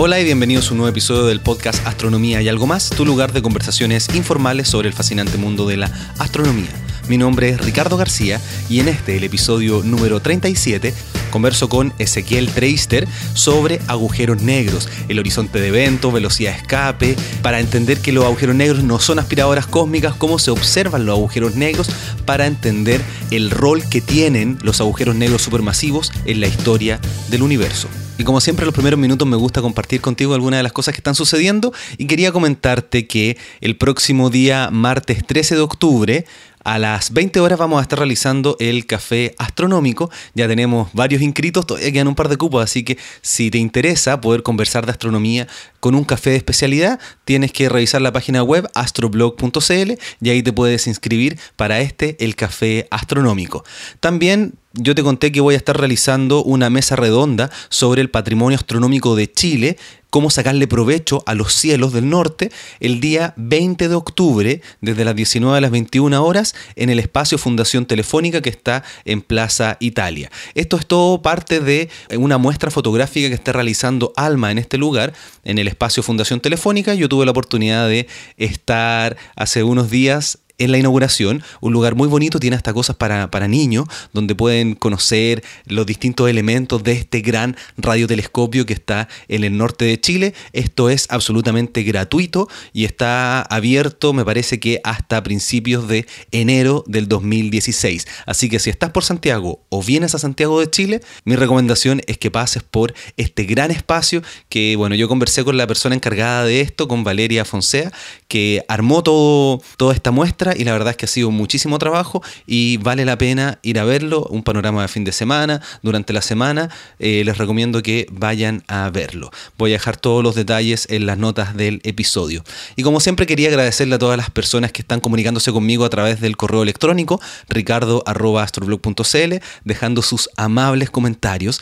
Hola y bienvenidos a un nuevo episodio del podcast Astronomía y algo más, tu lugar de conversaciones informales sobre el fascinante mundo de la astronomía. Mi nombre es Ricardo García y en este, el episodio número 37, converso con Ezequiel Treister sobre agujeros negros, el horizonte de evento, velocidad de escape, para entender que los agujeros negros no son aspiradoras cósmicas, cómo se observan los agujeros negros, para entender el rol que tienen los agujeros negros supermasivos en la historia del universo. Y como siempre, los primeros minutos me gusta compartir contigo algunas de las cosas que están sucediendo. Y quería comentarte que el próximo día, martes 13 de octubre, a las 20 horas vamos a estar realizando el café astronómico. Ya tenemos varios inscritos, todavía quedan un par de cupos, así que si te interesa poder conversar de astronomía con un café de especialidad, tienes que revisar la página web astroblog.cl y ahí te puedes inscribir para este, el café astronómico. También yo te conté que voy a estar realizando una mesa redonda sobre el patrimonio astronómico de Chile, cómo sacarle provecho a los cielos del norte, el día 20 de octubre, desde las 19 a las 21 horas, en el espacio Fundación Telefónica que está en Plaza Italia. Esto es todo parte de una muestra fotográfica que está realizando Alma en este lugar, en el espacio Fundación Telefónica. Yo tuve la oportunidad de estar hace unos días en la inauguración, un lugar muy bonito, tiene hasta cosas para, para niños, donde pueden conocer los distintos elementos de este gran radiotelescopio que está en el norte de Chile. Esto es absolutamente gratuito y está abierto, me parece que hasta principios de enero del 2016. Así que si estás por Santiago o vienes a Santiago de Chile, mi recomendación es que pases por este gran espacio que, bueno, yo conversé con la persona encargada de esto, con Valeria Fonsea, que armó todo, toda esta muestra y la verdad es que ha sido muchísimo trabajo y vale la pena ir a verlo, un panorama de fin de semana, durante la semana, eh, les recomiendo que vayan a verlo. Voy a dejar todos los detalles en las notas del episodio. Y como siempre quería agradecerle a todas las personas que están comunicándose conmigo a través del correo electrónico ricardo.astroblog.cl, dejando sus amables comentarios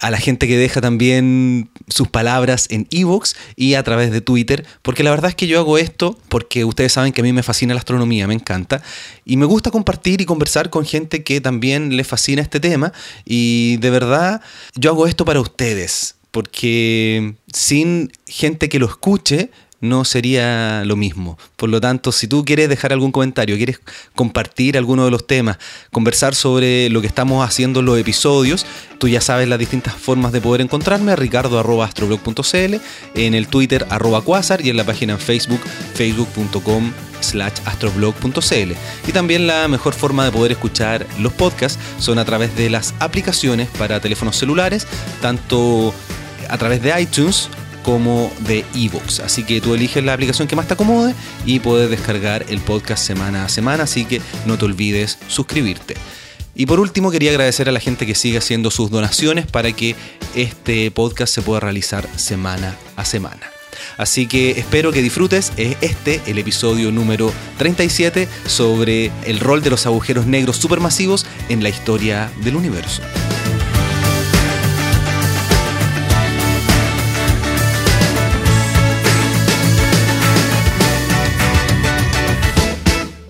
a la gente que deja también sus palabras en Evox y a través de Twitter, porque la verdad es que yo hago esto porque ustedes saben que a mí me fascina la astronomía, me encanta, y me gusta compartir y conversar con gente que también le fascina este tema, y de verdad yo hago esto para ustedes, porque sin gente que lo escuche, no sería lo mismo. Por lo tanto, si tú quieres dejar algún comentario, quieres compartir alguno de los temas, conversar sobre lo que estamos haciendo en los episodios, tú ya sabes las distintas formas de poder encontrarme a ricardo.astroblog.cl, en el Twitter arroba quasar y en la página en Facebook, facebook.com slash astroblog.cl. Y también la mejor forma de poder escuchar los podcasts son a través de las aplicaciones para teléfonos celulares, tanto a través de iTunes como de ebooks. Así que tú eliges la aplicación que más te acomode y puedes descargar el podcast semana a semana, así que no te olvides suscribirte. Y por último quería agradecer a la gente que sigue haciendo sus donaciones para que este podcast se pueda realizar semana a semana. Así que espero que disfrutes este, el episodio número 37 sobre el rol de los agujeros negros supermasivos en la historia del universo.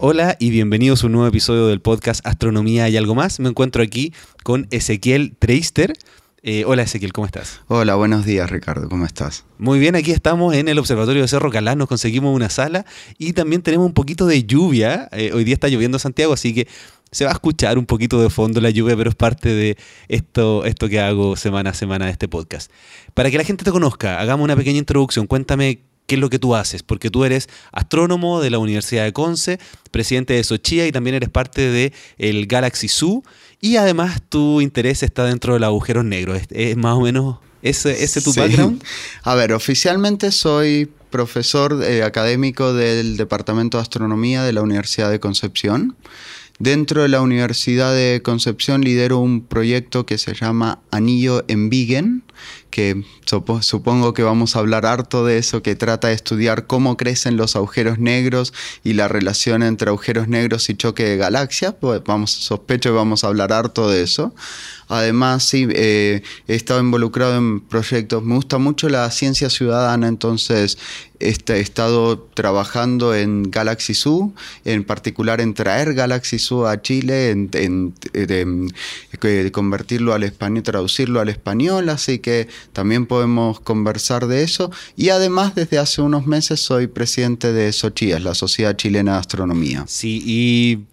Hola y bienvenidos a un nuevo episodio del podcast Astronomía y algo más. Me encuentro aquí con Ezequiel Treister. Eh, hola Ezequiel, ¿cómo estás? Hola, buenos días Ricardo, ¿cómo estás? Muy bien, aquí estamos en el Observatorio de Cerro Calán, nos conseguimos una sala y también tenemos un poquito de lluvia. Eh, hoy día está lloviendo en Santiago, así que se va a escuchar un poquito de fondo la lluvia, pero es parte de esto, esto que hago semana a semana de este podcast. Para que la gente te conozca, hagamos una pequeña introducción. Cuéntame qué es lo que tú haces, porque tú eres astrónomo de la Universidad de Conce, presidente de Sochia y también eres parte del el Galaxy Zoo y además tu interés está dentro del agujeros negros. ¿Es, más o menos ese, ese tu background? A ver, oficialmente soy profesor eh, académico del Departamento de Astronomía de la Universidad de Concepción. Dentro de la Universidad de Concepción lidero un proyecto que se llama Anillo en Vigen, que supongo que vamos a hablar harto de eso, que trata de estudiar cómo crecen los agujeros negros y la relación entre agujeros negros y choque de galaxias. Pues vamos, sospecho que vamos a hablar harto de eso. Además, sí, eh, he estado involucrado en proyectos. Me gusta mucho la ciencia ciudadana, entonces he estado trabajando en Galaxy Zoo, en particular en traer Galaxy Zoo a Chile, en, convertirlo al español, traducirlo al español, así que también podemos conversar de eso. Y además, desde hace unos meses soy presidente de SOCHIAS, la Sociedad Chilena de Astronomía. Sí, y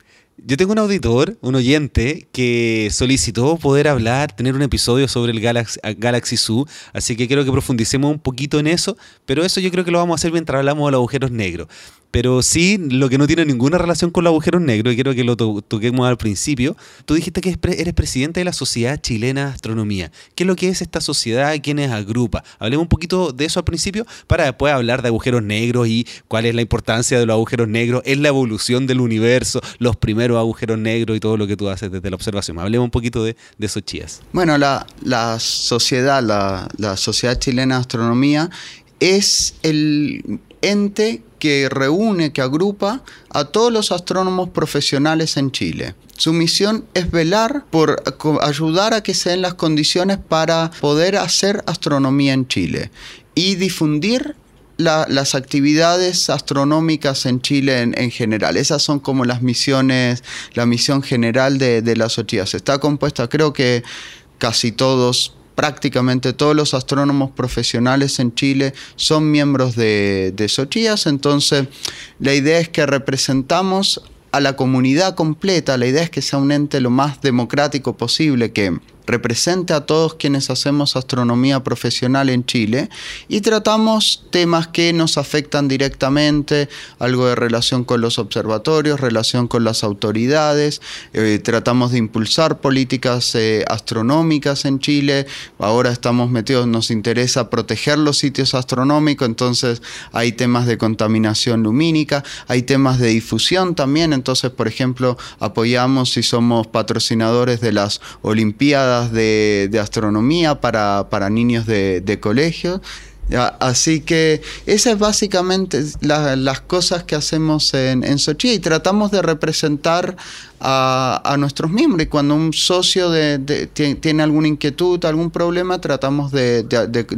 yo tengo un auditor, un oyente, que solicitó poder hablar, tener un episodio sobre el Galaxy, Galaxy Zoo, así que quiero que profundicemos un poquito en eso, pero eso yo creo que lo vamos a hacer mientras hablamos de los agujeros negros. Pero sí, lo que no tiene ninguna relación con los agujeros negros, y quiero que lo toquemos al principio, tú dijiste que eres presidente de la Sociedad Chilena de Astronomía. ¿Qué es lo que es esta sociedad? ¿Quiénes agrupa? Hablemos un poquito de eso al principio para después hablar de agujeros negros y cuál es la importancia de los agujeros negros en la evolución del universo, los primeros agujeros negros y todo lo que tú haces desde la observación. Hablemos un poquito de, de esos chías. Bueno, la, la sociedad, la, la Sociedad Chilena de Astronomía es el ente que reúne, que agrupa a todos los astrónomos profesionales en Chile. Su misión es velar por ayudar a que se den las condiciones para poder hacer astronomía en Chile y difundir las actividades astronómicas en Chile en, general. Esas son como las misiones, la misión general de, de las OCHIAS. Está compuesta, creo que casi todos prácticamente todos los astrónomos profesionales en Chile son miembros de, de entonces la idea es que representamos a la comunidad completa, la idea es que sea un ente lo más democrático posible, que represente a todos quienes hacemos astronomía profesional en Chile y tratamos temas que nos afectan directamente, algo de relación con los observatorios, relación con las autoridades, eh, tratamos de impulsar políticas eh, astronómicas en Chile, ahora estamos metidos, nos interesa proteger los sitios astronómicos, entonces hay temas de contaminación lumínica, hay temas de difusión también, entonces por ejemplo apoyamos y somos patrocinadores de las Olimpiadas, de, astronomía para, niños de, colegio. Así que esas es básicamente las cosas que hacemos en, en Sochi y tratamos de representar a, nuestros miembros. Y cuando un socio tiene alguna inquietud, algún problema, tratamos de,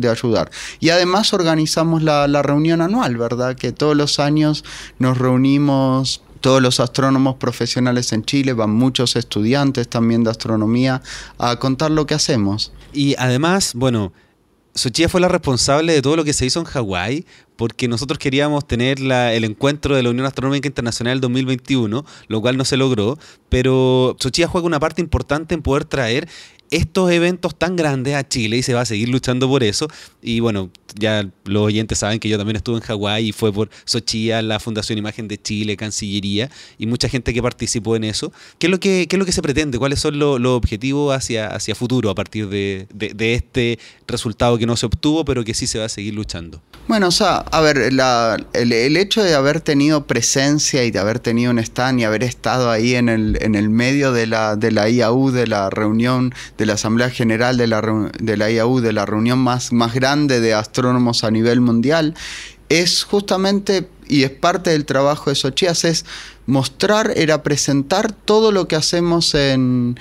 ayudar. Y además organizamos la, la reunión anual, ¿verdad? Que todos los años nos reunimos todos los astrónomos profesionales en Chile, van muchos estudiantes también de astronomía a contar lo que hacemos. Y además, bueno, Sochia fue la responsable de todo lo que se hizo en Hawái, porque nosotros queríamos tener el encuentro de la Unión Astronómica Internacional 2021, lo cual no se logró, pero Sochia juega una parte importante en poder traer estos eventos tan grandes a Chile y se va a seguir luchando por eso. Y bueno, ya los oyentes saben que yo también estuve en Hawái y fue por Sochia, la Fundación Imagen de Chile, Cancillería y mucha gente que participó en eso. ¿Qué es lo que, es lo que se pretende? ¿Cuáles son los, objetivos hacia, hacia futuro a partir de, este resultado que no se obtuvo, pero que sí se va a seguir luchando? Bueno, o sea, a ver, el, hecho de haber tenido presencia y de haber tenido un stand y haber estado ahí en el, en el medio de la, de la IAU, de la reunión, de la Asamblea General de la, de la IAU, de la reunión más, más grande de astrónomos a nivel mundial, es justamente, y es parte del trabajo de Sochias, es mostrar, era presentar todo lo que hacemos en,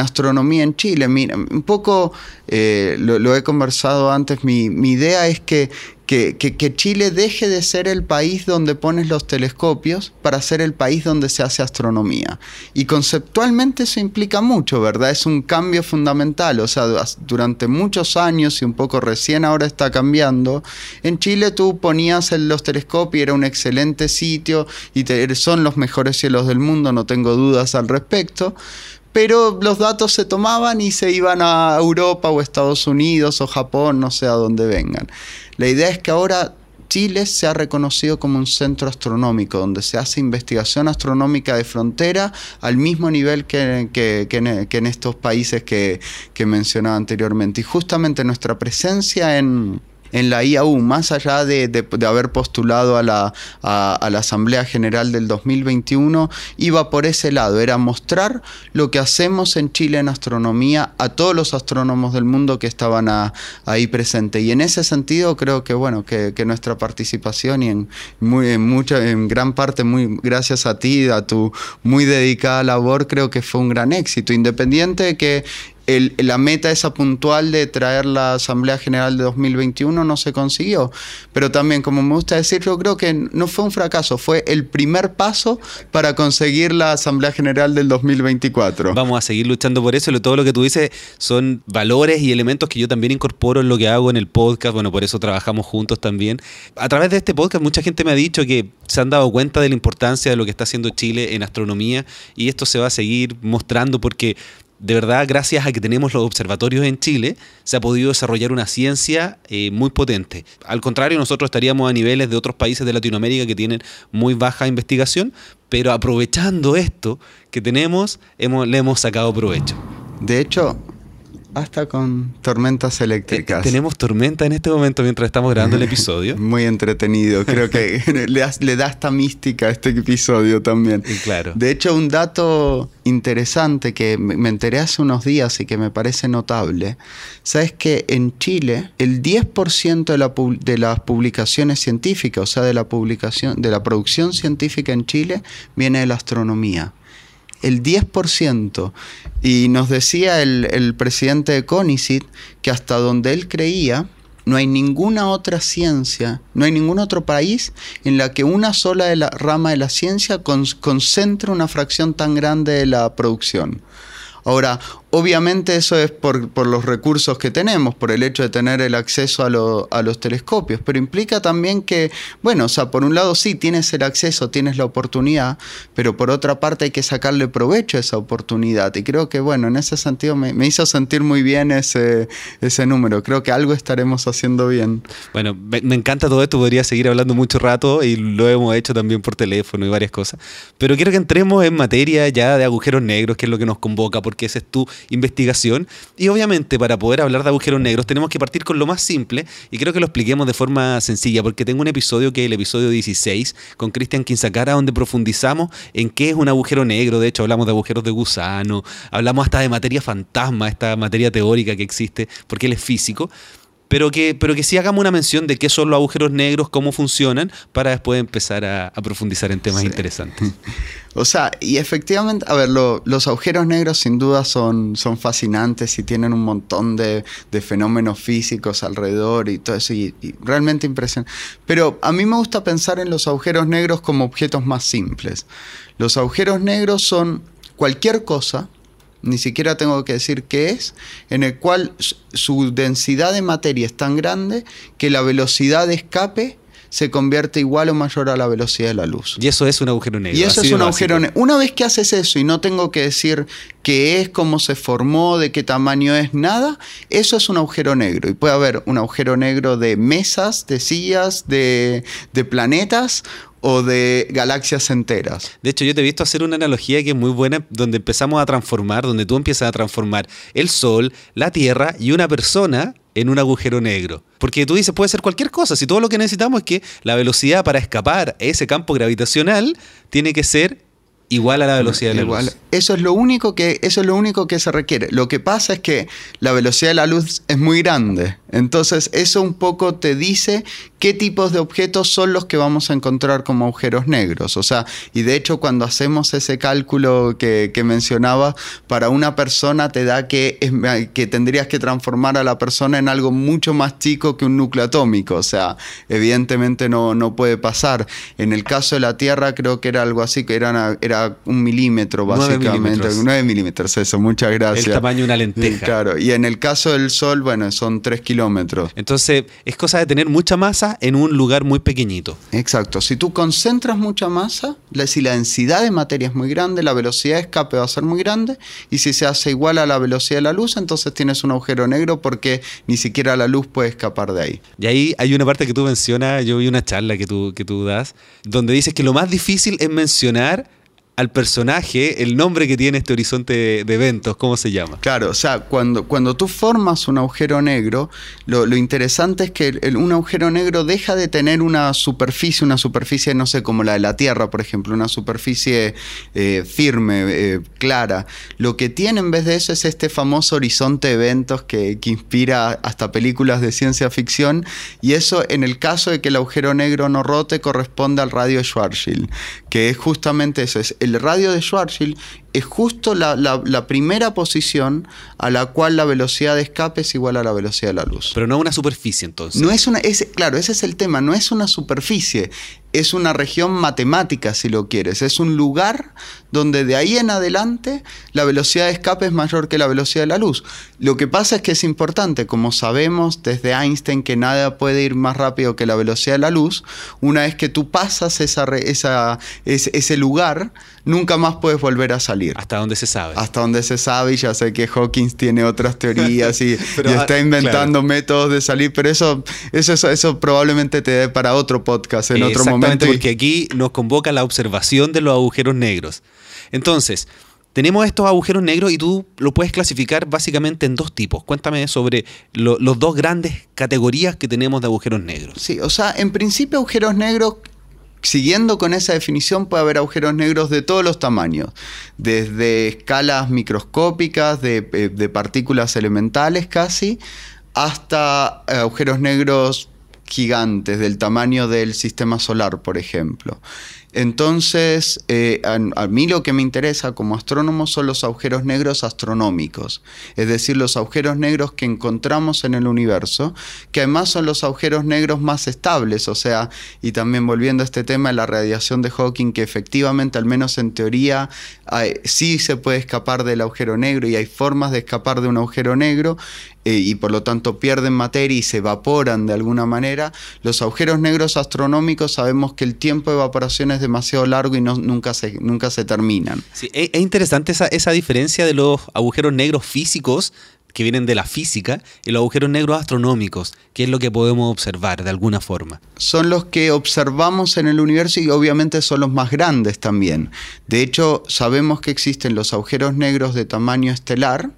astronomía en Chile. Mira, un poco, eh, lo, he conversado antes, mi, mi idea es que que, Chile deje de ser el país donde pones los telescopios para ser el país donde se hace astronomía. Y conceptualmente eso implica mucho, ¿verdad? Es un cambio fundamental. O sea, durante muchos años y un poco recién ahora está cambiando, en Chile tú ponías los telescopios era un excelente sitio y son los mejores cielos del mundo, no tengo dudas al respecto pero los datos se tomaban y se iban a Europa o Estados Unidos o Japón, no sé a dónde vengan. La idea es que ahora Chile se ha reconocido como un centro astronómico, donde se hace investigación astronómica de frontera al mismo nivel que, en, estos países que, que mencionaba anteriormente. Y justamente nuestra presencia en, en la IAU, más allá de, haber postulado a la, a, la Asamblea General del 2021, iba por ese lado, era mostrar lo que hacemos en Chile en astronomía a todos los astrónomos del mundo que estaban ahí presentes. Y en ese sentido creo que, bueno, que, nuestra participación y en, muy, en, mucha, en gran parte, muy gracias a ti, a tu muy dedicada labor, creo que fue un gran éxito, independiente de que la meta esa puntual de traer la Asamblea General de 2021 no se consiguió. Pero también, como me gusta decir, yo creo que no fue un fracaso, fue el primer paso para conseguir la Asamblea General del 2024. Vamos a seguir luchando por eso. Todo lo que tú dices son valores y elementos que yo también incorporo en lo que hago en el podcast. Bueno, por eso trabajamos juntos también. A través de este podcast, mucha gente me ha dicho que se han dado cuenta de la importancia de lo que está haciendo Chile en astronomía y esto se va a seguir mostrando porque de verdad, gracias a que tenemos los observatorios en Chile, se ha podido desarrollar una ciencia eh, muy potente. Al contrario, nosotros estaríamos a niveles de otros países de Latinoamérica que tienen muy baja investigación, pero aprovechando esto que tenemos, hemos, le hemos sacado provecho. De hecho, hasta con tormentas eléctricas. tenemos tormenta en este momento mientras estamos grabando el episodio. Muy entretenido. Creo que le, da esta mística a este episodio también. Claro. De hecho, un dato interesante que me enteré hace unos días y que me parece notable, sabes que en Chile el 10% de, la, de las publicaciones científicas, o sea, de la publicación, de la producción científica en Chile, viene de la astronomía el 10%. Y nos decía el, presidente de CONICIT que hasta donde él creía, no hay ninguna otra ciencia, no hay ningún otro país en la que una sola de la rama de la ciencia concentre una fracción tan grande de la producción. Ahora, Obviamente eso es por, los recursos que tenemos, por el hecho de tener el acceso a, los telescopios, pero implica también que, bueno, o sea, por un lado sí, tienes el acceso, tienes la oportunidad, pero por otra parte hay que sacarle provecho a esa oportunidad. Y creo que, bueno, en ese sentido me, hizo sentir muy bien ese, ese número. Creo que algo estaremos haciendo bien. Bueno, me, me encanta todo esto, podría seguir hablando mucho rato y lo hemos hecho también por teléfono y varias cosas, pero quiero que entremos en materia ya de agujeros negros, que es lo que nos convoca, porque ese es tu investigación. Y obviamente para poder hablar de agujeros negros tenemos que partir con lo más simple y creo que lo expliquemos de forma sencilla porque tengo un episodio que es el episodio 16 con Cristian Quinzacara donde profundizamos en qué es un agujero negro. De hecho hablamos de agujeros de gusano, hablamos hasta de materia fantasma, esta materia teórica que existe porque él es físico pero que, pero que sí hagamos una mención de qué son los agujeros negros, cómo funcionan, para después empezar a, profundizar en temas interesantes. O sea, y efectivamente, a ver, los agujeros negros sin duda son, son fascinantes y tienen un montón de, fenómenos físicos alrededor y todo eso, y, y, realmente impresionante. Pero a mí me gusta pensar en los agujeros negros como objetos más simples. Los agujeros negros son cualquier cosa ni siquiera tengo que decir qué es, en el cual su densidad de materia es tan grande que la velocidad de escape se convierte igual o mayor a la velocidad de la luz. Y eso es un agujero negro. Y eso es un agujero negro. Una vez que haces eso y no tengo que decir qué es, cómo se formó, de qué tamaño es, nada, eso es un agujero negro. Y puede haber un agujero negro de mesas, de sillas, de, de planetas o de galaxias enteras. De hecho, yo te he visto hacer una analogía que es muy buena, donde empezamos a transformar, donde tú empiezas a transformar el Sol, la Tierra y una persona en un agujero negro. Porque tú dices, puede ser cualquier cosa, si todo lo que necesitamos es que la velocidad para escapar a ese campo gravitacional tiene que ser igual a la velocidad de la luz. Eso es lo único que eso es lo único que se requiere. Lo que pasa es que la velocidad de la luz es muy grande. Entonces, eso un poco te dice qué tipos de objetos son los que vamos a encontrar como agujeros negros. O sea, y de hecho cuando hacemos ese cálculo que, mencionaba, para una persona te da que, que tendrías que transformar a la persona en algo mucho más chico que un núcleo atómico. O sea, evidentemente no, no puede pasar. En el caso de la Tierra creo que era algo así, que era, era un milímetro básicamente. 9 milímetros. eso, muchas gracias. El tamaño de una lenteja. claro, y en el caso del Sol, bueno, son 3 kilómetros. Entonces, es cosa de tener mucha masa en un lugar muy pequeñito. Exacto. Si tú concentras mucha masa, si la densidad de materia es muy grande, la velocidad de escape va a ser muy grande, y si se hace igual a la velocidad de la luz, entonces tienes un agujero negro porque ni siquiera la luz puede escapar de ahí. Y ahí hay una parte que tú mencionas, yo vi una charla que tú, que tú das, donde dices que lo más difícil es mencionar al personaje el nombre que tiene este horizonte de, eventos, ¿cómo se llama? Claro, o sea, cuando, cuando tú formas un agujero negro, lo, interesante es que un agujero negro deja de tener una superficie, una superficie, no sé, como la de la Tierra, por ejemplo, una superficie eh, firme, eh, clara. Lo que tiene en vez de eso es este famoso horizonte de eventos que, que inspira hasta películas de ciencia ficción, y eso en el caso de que el agujero negro no rote corresponde al radio Schwarzschild, que es justamente eso, es el radio de Schwarzschild es justo la, la, primera posición a la cual la velocidad de escape es igual a la velocidad de la luz. Pero no una superficie entonces. No es una, es, claro, ese es el tema, no es una superficie, es una región matemática si lo quieres, es un lugar donde de ahí en adelante la velocidad de escape es mayor que la velocidad de la luz. Lo que pasa es que es importante, como sabemos desde Einstein que nada puede ir más rápido que la velocidad de la luz, una vez que tú pasas esa, esa, ese lugar, nunca más puedes volver a salir. Hasta donde se sabe. Hasta donde se sabe y ya sé que Hawkins tiene otras teorías y, está ah, inventando métodos de salir, pero eso, eso, eso, probablemente te dé para otro podcast en otro momento. Porque aquí nos convoca la observación de los agujeros negros. Entonces, tenemos estos agujeros negros y tú lo puedes clasificar básicamente en dos tipos. Cuéntame sobre los dos grandes categorías que tenemos de agujeros negros. Sí, o sea, en principio agujeros negros siguiendo con esa definición, puede haber agujeros negros de todos los tamaños, desde escalas microscópicas, de, eh, partículas elementales casi, hasta eh, agujeros negros gigantes del tamaño del sistema solar, por ejemplo. Entonces, eh, a, mí lo que me interesa como astrónomo son los agujeros negros astronómicos, es decir, los agujeros negros que encontramos en el universo, que además son los agujeros negros más estables, o sea, y también volviendo a este tema de la radiación de Hawking, que efectivamente, al menos en teoría, sí se puede escapar del agujero negro y hay formas de escapar de un agujero negro, eh, y por lo tanto pierden materia y se evaporan de alguna manera. Los agujeros negros astronómicos sabemos que el tiempo de evaporación es demasiado largo y no, nunca, se, nunca se terminan. Sí, es, interesante esa, esa diferencia de los agujeros negros físicos que vienen de la física y los agujeros negros astronómicos, que es lo que podemos observar de alguna forma. Son los que observamos en el universo y obviamente son los más grandes también. De hecho, sabemos que existen los agujeros negros de tamaño estelar,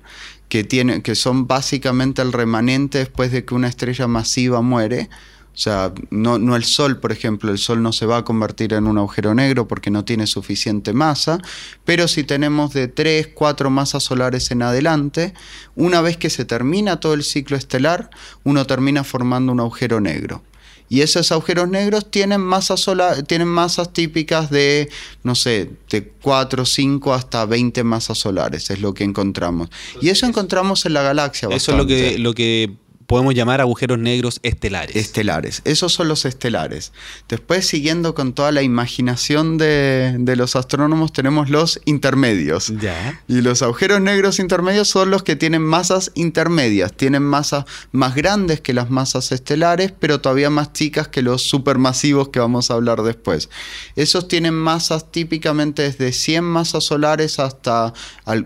que, que son básicamente el remanente después de que una estrella masiva muere. O sea, no, no, el Sol, por ejemplo, el Sol no se va a convertir en un agujero negro porque no tiene suficiente masa, pero si tenemos de 3, 4 masas solares en adelante, una vez que se termina todo el ciclo estelar, uno termina formando un agujero negro. Y esos agujeros negros tienen masas, sola, tienen masas típicas de, no sé, de 4, 5 hasta 20 masas solares, es lo que encontramos. Y eso encontramos en la galaxia. Eso es lo que, lo que podemos llamar agujeros negros estelares. Estelares, esos son los estelares. Después, siguiendo con toda la imaginación de, los astrónomos, tenemos los intermedios. Ya. Y los agujeros negros intermedios son los que tienen masas intermedias, tienen masas más grandes que las masas estelares, pero todavía más chicas que los supermasivos que vamos a hablar después. Esos tienen masas típicamente desde 100 masas solares hasta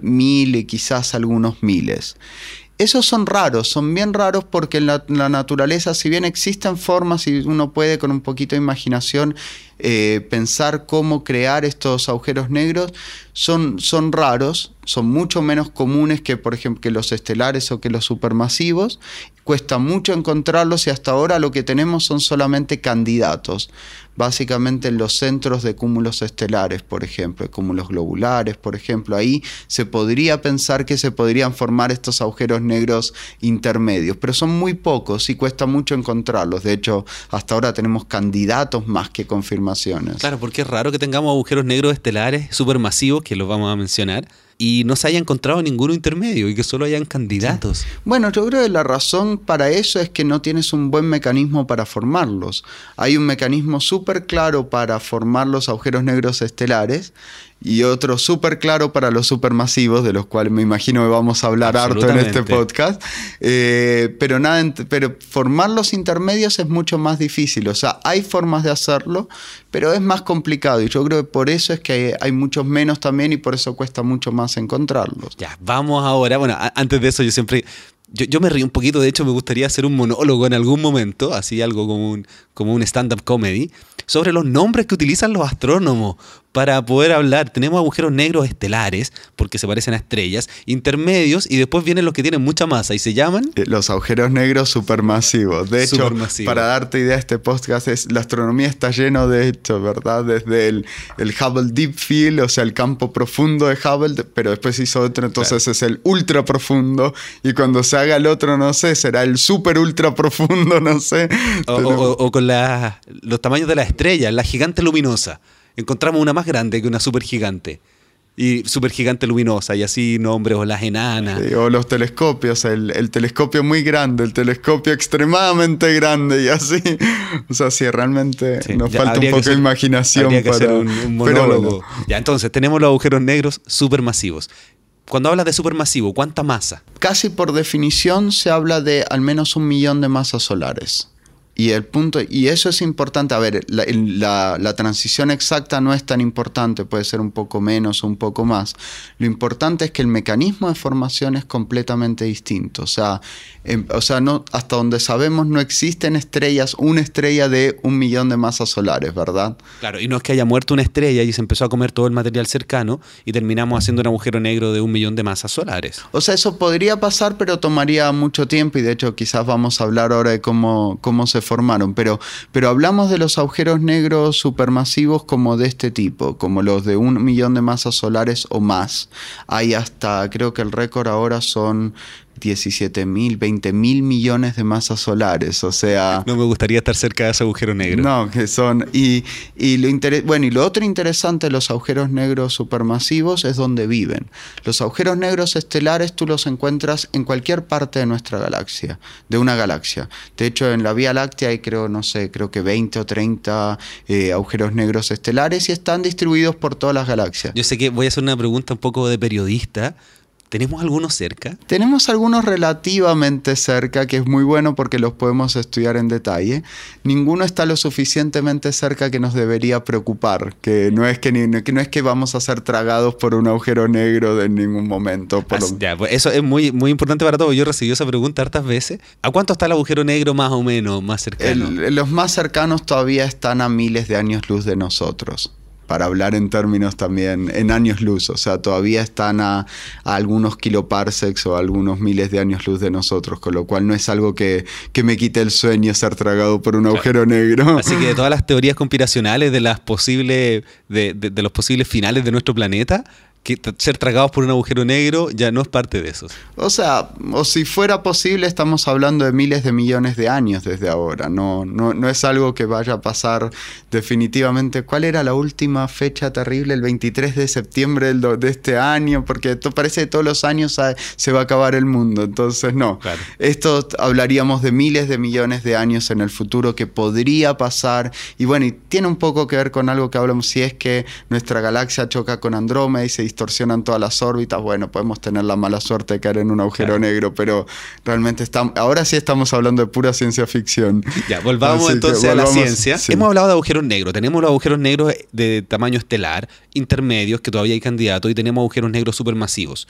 mil y quizás algunos miles. Esos son raros, son bien raros porque en la, naturaleza, si bien existen formas y uno puede con un poquito de imaginación eh, pensar cómo crear estos agujeros negros, son, son raros, son mucho menos comunes que, por ejemplo, que los estelares o que los supermasivos. Cuesta mucho encontrarlos y hasta ahora lo que tenemos son solamente candidatos básicamente en los centros de cúmulos estelares, por ejemplo, cúmulos globulares, por ejemplo. Ahí se podría pensar que se podrían formar estos agujeros negros intermedios, pero son muy pocos y cuesta mucho encontrarlos. De hecho, hasta ahora tenemos candidatos más que Claro, porque es raro que tengamos agujeros negros estelares supermasivos, que los vamos a mencionar, y no se haya encontrado ninguno intermedio y que solo hayan candidatos. Bueno, yo creo que la razón para eso es que no tienes un buen mecanismo para formarlos. Hay un mecanismo súper claro para formar los agujeros negros estelares y otro súper claro para los supermasivos, de los cuales me imagino que vamos a hablar harto en este podcast. Eh, pero, nada, pero formar los intermedios es mucho más difícil. O sea, hay formas de hacerlo, pero es más complicado. Y yo creo que por eso es que hay, muchos menos también y por eso cuesta mucho más encontrarlos. Ya, vamos ahora. Bueno, antes de eso yo siempre yo, yo, me río un poquito, de hecho me gustaría hacer un monólogo en algún momento, así algo como un, como un stand-up comedy, sobre los nombres que utilizan los astrónomos para poder hablar. Tenemos agujeros negros estelares, porque se parecen a estrellas, intermedios, y después vienen los que tienen mucha masa y se llaman... Eh, los agujeros negros supermasivos. De hecho, para darte idea, este podcast es, la astronomía está lleno de hecho, ¿verdad? Desde el, el, Hubble Deep Field, o sea, el campo profundo de Hubble, pero después hizo otro, entonces es el ultra profundo, y cuando se haga el otro, no sé, será el super ultra profundo, no sé. O, con los tamaños de la estrella, la gigante luminosa encontramos una más grande que una supergigante y supergigante luminosa y así nombres o las enanas. o los telescopios, el, telescopio muy grande, el telescopio extremadamente grande y así. O sea, sí, realmente nos falta un poco de imaginación para hacer un, monólogo. Ya, entonces, tenemos los agujeros negros supermasivos. Cuando hablas de supermasivo, ¿cuánta masa? Casi por definición se habla de al menos un millón de masas solares. Y el punto, y eso es importante, a ver, la, la, transición exacta no es tan importante, puede ser un poco menos o un poco más. Lo importante es que el mecanismo de formación es completamente distinto. O sea, em, o sea no, hasta donde sabemos no existen estrellas, una estrella de un millón de masas solares, ¿verdad? Claro, y no es que haya muerto una estrella y se empezó a comer todo el material cercano y terminamos haciendo un agujero negro de un millón de masas solares. O sea, eso podría pasar, pero tomaría mucho tiempo y de hecho quizás vamos a hablar ahora de cómo, cómo se formaron, pero, pero hablamos de los agujeros negros supermasivos como de este tipo, como los de un millón de masas solares o más. Hay hasta, creo que el récord ahora son 17 mil, 20 mil millones de masas solares, o sea... No me gustaría estar cerca de ese agujero negro. No, que son... Y, y lo bueno, y lo otro interesante de los agujeros negros supermasivos es donde viven. Los agujeros negros estelares tú los encuentras en cualquier parte de nuestra galaxia, de una galaxia. De hecho, en la Vía Láctea hay creo, no sé, creo que 20 o 30 eh, agujeros negros estelares y están distribuidos por todas las galaxias. Yo sé que voy a hacer una pregunta un poco de periodista, ¿Tenemos algunos cerca? Tenemos algunos relativamente cerca, que es muy bueno porque los podemos estudiar en detalle. Ninguno está lo suficientemente cerca que nos debería preocupar, que no es que, no es que vamos a ser tragados por un agujero negro en ningún momento. Pues eso es muy, muy importante para todos. Yo recibí esa pregunta hartas veces. ¿A cuánto está el agujero negro más o menos, más cercano? los más cercanos todavía están a miles de años luz de nosotros para hablar en términos también en años luz, o sea, todavía están a, algunos kiloparsecs o algunos miles de años luz de nosotros, con lo cual no es algo que, me quite el sueño ser tragado por un agujero negro. Así que de todas las teorías conspiracionales de las posibles, de los posibles finales de nuestro planeta, que ser tragados por un agujero negro ya no es parte de eso. O sea, o si fuera posible, estamos hablando de miles de millones de años desde ahora. No, no, no es algo que vaya a pasar definitivamente. ¿Cuál era la última fecha terrible? El 23 de septiembre de este año, porque esto parece que todos los años se va a acabar el mundo. Entonces, no. Esto hablaríamos de miles de millones de años en el futuro que podría pasar. Y bueno, y tiene un poco que ver con algo que hablamos, si es que nuestra galaxia choca con Andrómeda y se distorsionan todas las órbitas, bueno, podemos tener la mala suerte de caer en un agujero negro, pero realmente estamos, ahora sí estamos hablando de pura ciencia ficción. Ya, volvamos entonces a la ciencia. Hemos hablado de agujeros negros, tenemos los agujeros negros de tamaño estelar, intermedios, que todavía hay candidatos, y tenemos agujeros negros supermasivos.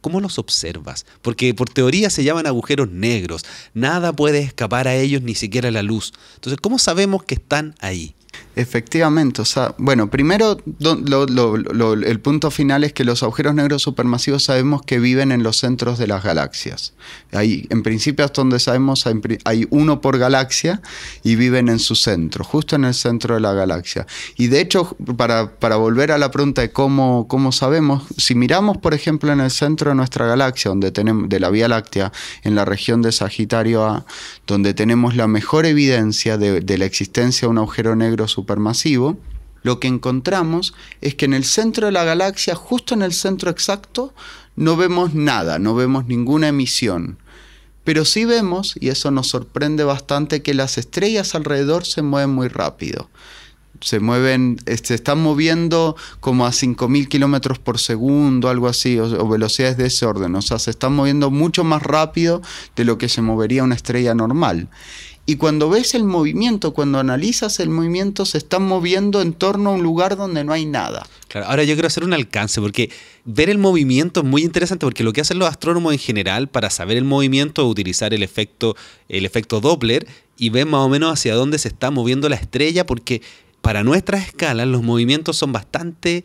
¿Cómo los observas? Porque por teoría se llaman agujeros negros. Nada puede escapar a ellos, ni siquiera la luz. Entonces, ¿cómo sabemos que están ahí? Efectivamente, o sea, bueno, primero el punto final es que los agujeros negros supermasivos sabemos que viven en los centros de las galaxias. Hay, en principio hasta donde sabemos hay, uno por galaxia y viven en su centro, justo en el centro de la galaxia. Y de hecho, para, para volver a la pregunta de cómo, cómo, sabemos, si miramos por ejemplo en el centro de nuestra galaxia, donde tenemos, de la Vía Láctea, en la región de Sagitario A, donde tenemos la mejor evidencia de, de la existencia de un agujero negro supermasivo, lo que encontramos es que en el centro de la galaxia, justo en el centro exacto, no vemos nada, no vemos ninguna emisión. Pero sí vemos, y eso nos sorprende bastante, que las estrellas alrededor se mueven muy rápido. Se mueven, se están moviendo como a 5.000 kilómetros por segundo, algo así, o, o, velocidades de ese orden. O sea, se están moviendo mucho más rápido de lo que se movería una estrella normal. Y cuando ves el movimiento, cuando analizas el movimiento, se están moviendo en torno a un lugar donde no hay nada. Claro, ahora yo quiero hacer un alcance, porque ver el movimiento es muy interesante, porque lo que hacen los astrónomos en general para saber el movimiento es utilizar el efecto, el efecto Doppler y ver más o menos hacia dónde se está moviendo la estrella, porque para nuestras escalas los movimientos son bastante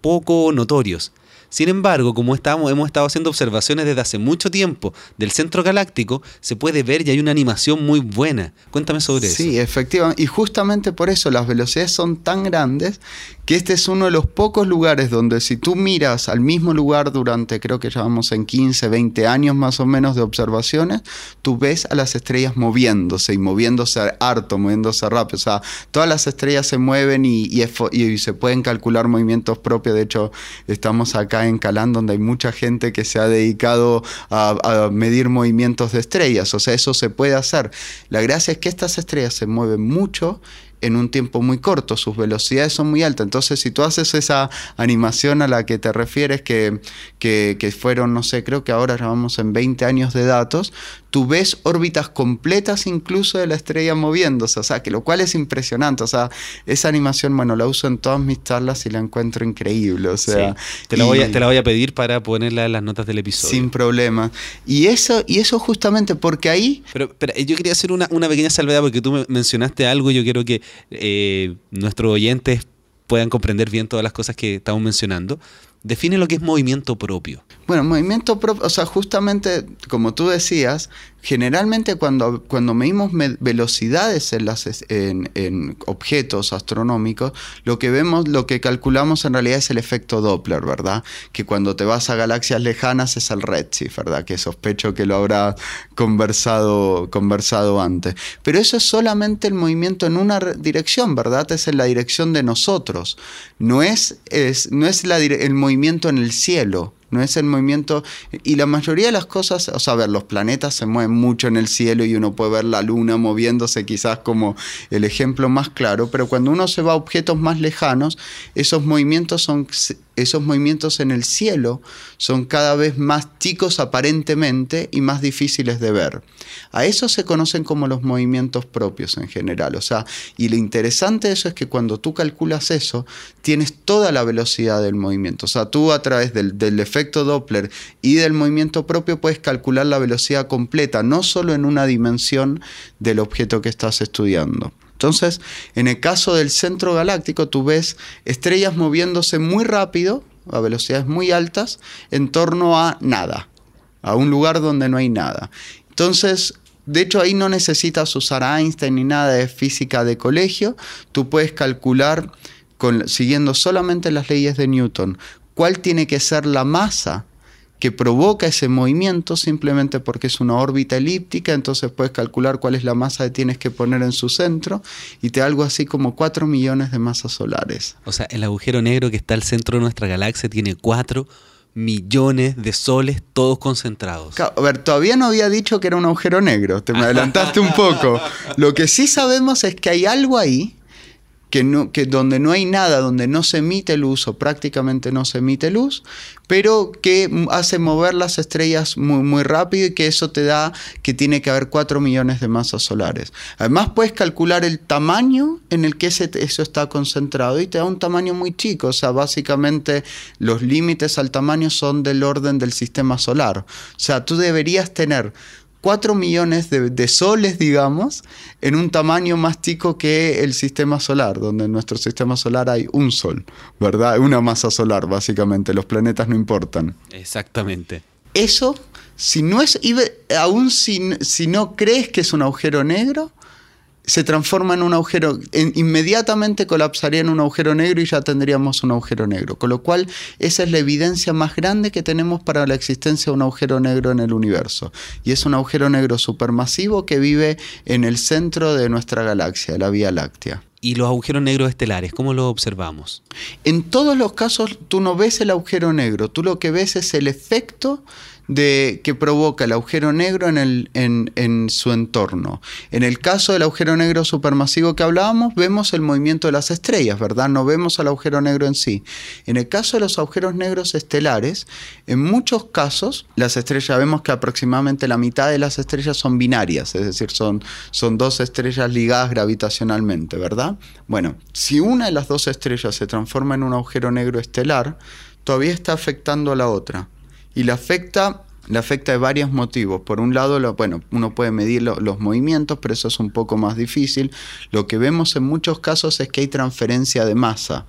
poco notorios. Sin embargo, como estamos, hemos estado haciendo observaciones desde hace mucho tiempo del centro galáctico, se puede ver y hay una animación muy buena. Cuéntame sobre eso. Sí, efectivamente. Y justamente por eso las velocidades son tan grandes que este es uno de los pocos lugares donde si tú miras al mismo lugar durante, creo que ya vamos en 15, 20 años más o menos de observaciones, tú ves a las estrellas moviéndose y moviéndose harto, moviéndose rápido. O sea, todas las estrellas se mueven y, y, se pueden calcular movimientos propios. De hecho, estamos acá en Calán donde hay mucha gente que se ha dedicado a, medir movimientos de estrellas. O sea, eso se puede hacer. La gracia es que estas estrellas se mueven mucho en un tiempo muy corto, sus velocidades son muy altas. Entonces, si tú haces esa animación a la que te refieres, que, que, fueron, no sé, creo que ahora vamos en 20 años de datos, tú ves órbitas completas incluso de la estrella moviéndose, o sea, que lo cual es impresionante. O sea, esa animación, bueno, la uso en todas mis charlas y la encuentro increíble. O sea, te, la voy a, te la voy a pedir para ponerla en las notas del episodio. Sin problema. Y eso, y eso justamente porque ahí... Pero, pero yo quería hacer una, una pequeña salvedad porque tú mencionaste algo, yo quiero que eh, nuestros oyentes puedan comprender bien todas las cosas que estamos mencionando. Define lo que es movimiento propio. Bueno, movimiento propio, o sea, justamente como tú decías, generalmente cuando, cuando medimos velocidades en, las, en, objetos astronómicos, lo que vemos, lo que calculamos en realidad es el efecto Doppler, ¿verdad? Que cuando te vas a galaxias lejanas es el redshift, ¿verdad? Que sospecho que lo habrá conversado, conversado antes. Pero eso es solamente el movimiento en una dirección, ¿verdad? Es en la dirección de nosotros. No es, es, no es la, el movimiento en el cielo, no es el movimiento. Y la mayoría de las cosas, o sea, ver, los planetas se mueven mucho en el cielo y uno puede ver la luna moviéndose quizás como el ejemplo más claro, pero cuando uno se va a objetos más lejanos, esos movimientos son esos movimientos en el cielo son cada vez más chicos aparentemente y más difíciles de ver. A eso se conocen como los movimientos propios en general. O sea, y lo interesante de eso es que cuando tú calculas eso, tienes toda la velocidad del movimiento. O sea, tú a través del, del efecto Doppler y del movimiento propio puedes calcular la velocidad completa, no solo en una dimensión del objeto que estás estudiando. Entonces, en el caso del centro galáctico, tú ves estrellas moviéndose muy rápido, a velocidades muy altas, en torno a nada, a un lugar donde no hay nada. Entonces, de hecho, ahí no necesitas usar Einstein ni nada de física de colegio, tú puedes calcular, siguiendo solamente las leyes de Newton, cuál tiene que ser la masa que provoca ese movimiento simplemente porque es una órbita elíptica, entonces puedes calcular cuál es la masa que tienes que poner en su centro y te da algo así como 4 millones de masas solares. O sea, el agujero negro que está al centro de nuestra galaxia tiene 4 millones de soles todos concentrados. A ver, todavía no había dicho que era un agujero negro, te me adelantaste un poco. Lo que sí sabemos es que hay algo ahí que, no, que donde no hay nada, donde no se emite luz o prácticamente no se emite luz, pero que hace mover las estrellas muy, muy rápido y que eso te da que tiene que haber 4 millones de masas solares. Además puedes calcular el tamaño en el que ese, eso está concentrado y te da un tamaño muy chico, o sea, básicamente los límites al tamaño son del orden del sistema solar. O sea, tú deberías tener 4 millones de, soles, digamos, en un tamaño más chico que el sistema solar, donde en nuestro sistema solar hay un sol, ¿verdad? Una masa solar, básicamente. Los planetas no importan. Exactamente. Eso, si no es, aún si, si no crees que es un agujero negro, se transforma en un agujero, inmediatamente colapsaría en un agujero negro y ya tendríamos un agujero negro. Con lo cual, esa es la evidencia más grande que tenemos para la existencia de un agujero negro en el universo. Y es un agujero negro supermasivo que vive en el centro de nuestra galaxia, la Vía Láctea. ¿Y los agujeros negros estelares, cómo los observamos? En todos los casos tú no ves el agujero negro, tú lo que ves es el efecto de, que provoca el agujero negro en, el, en, su entorno. En el caso del agujero negro supermasivo que hablábamos, vemos el movimiento de las estrellas, ¿verdad? No vemos al agujero negro en sí. En el caso de los agujeros negros estelares, en muchos casos, las estrellas, vemos que aproximadamente la mitad de las estrellas son binarias, es decir, son, son dos estrellas ligadas gravitacionalmente, ¿verdad? Bueno, si una de las dos estrellas se transforma en un agujero negro estelar, todavía está afectando a la otra y le afecta, le afecta de varios motivos. Por un lado, lo, bueno, uno puede medir los movimientos, pero eso es un poco más difícil. Lo que vemos en muchos casos es que hay transferencia de masa.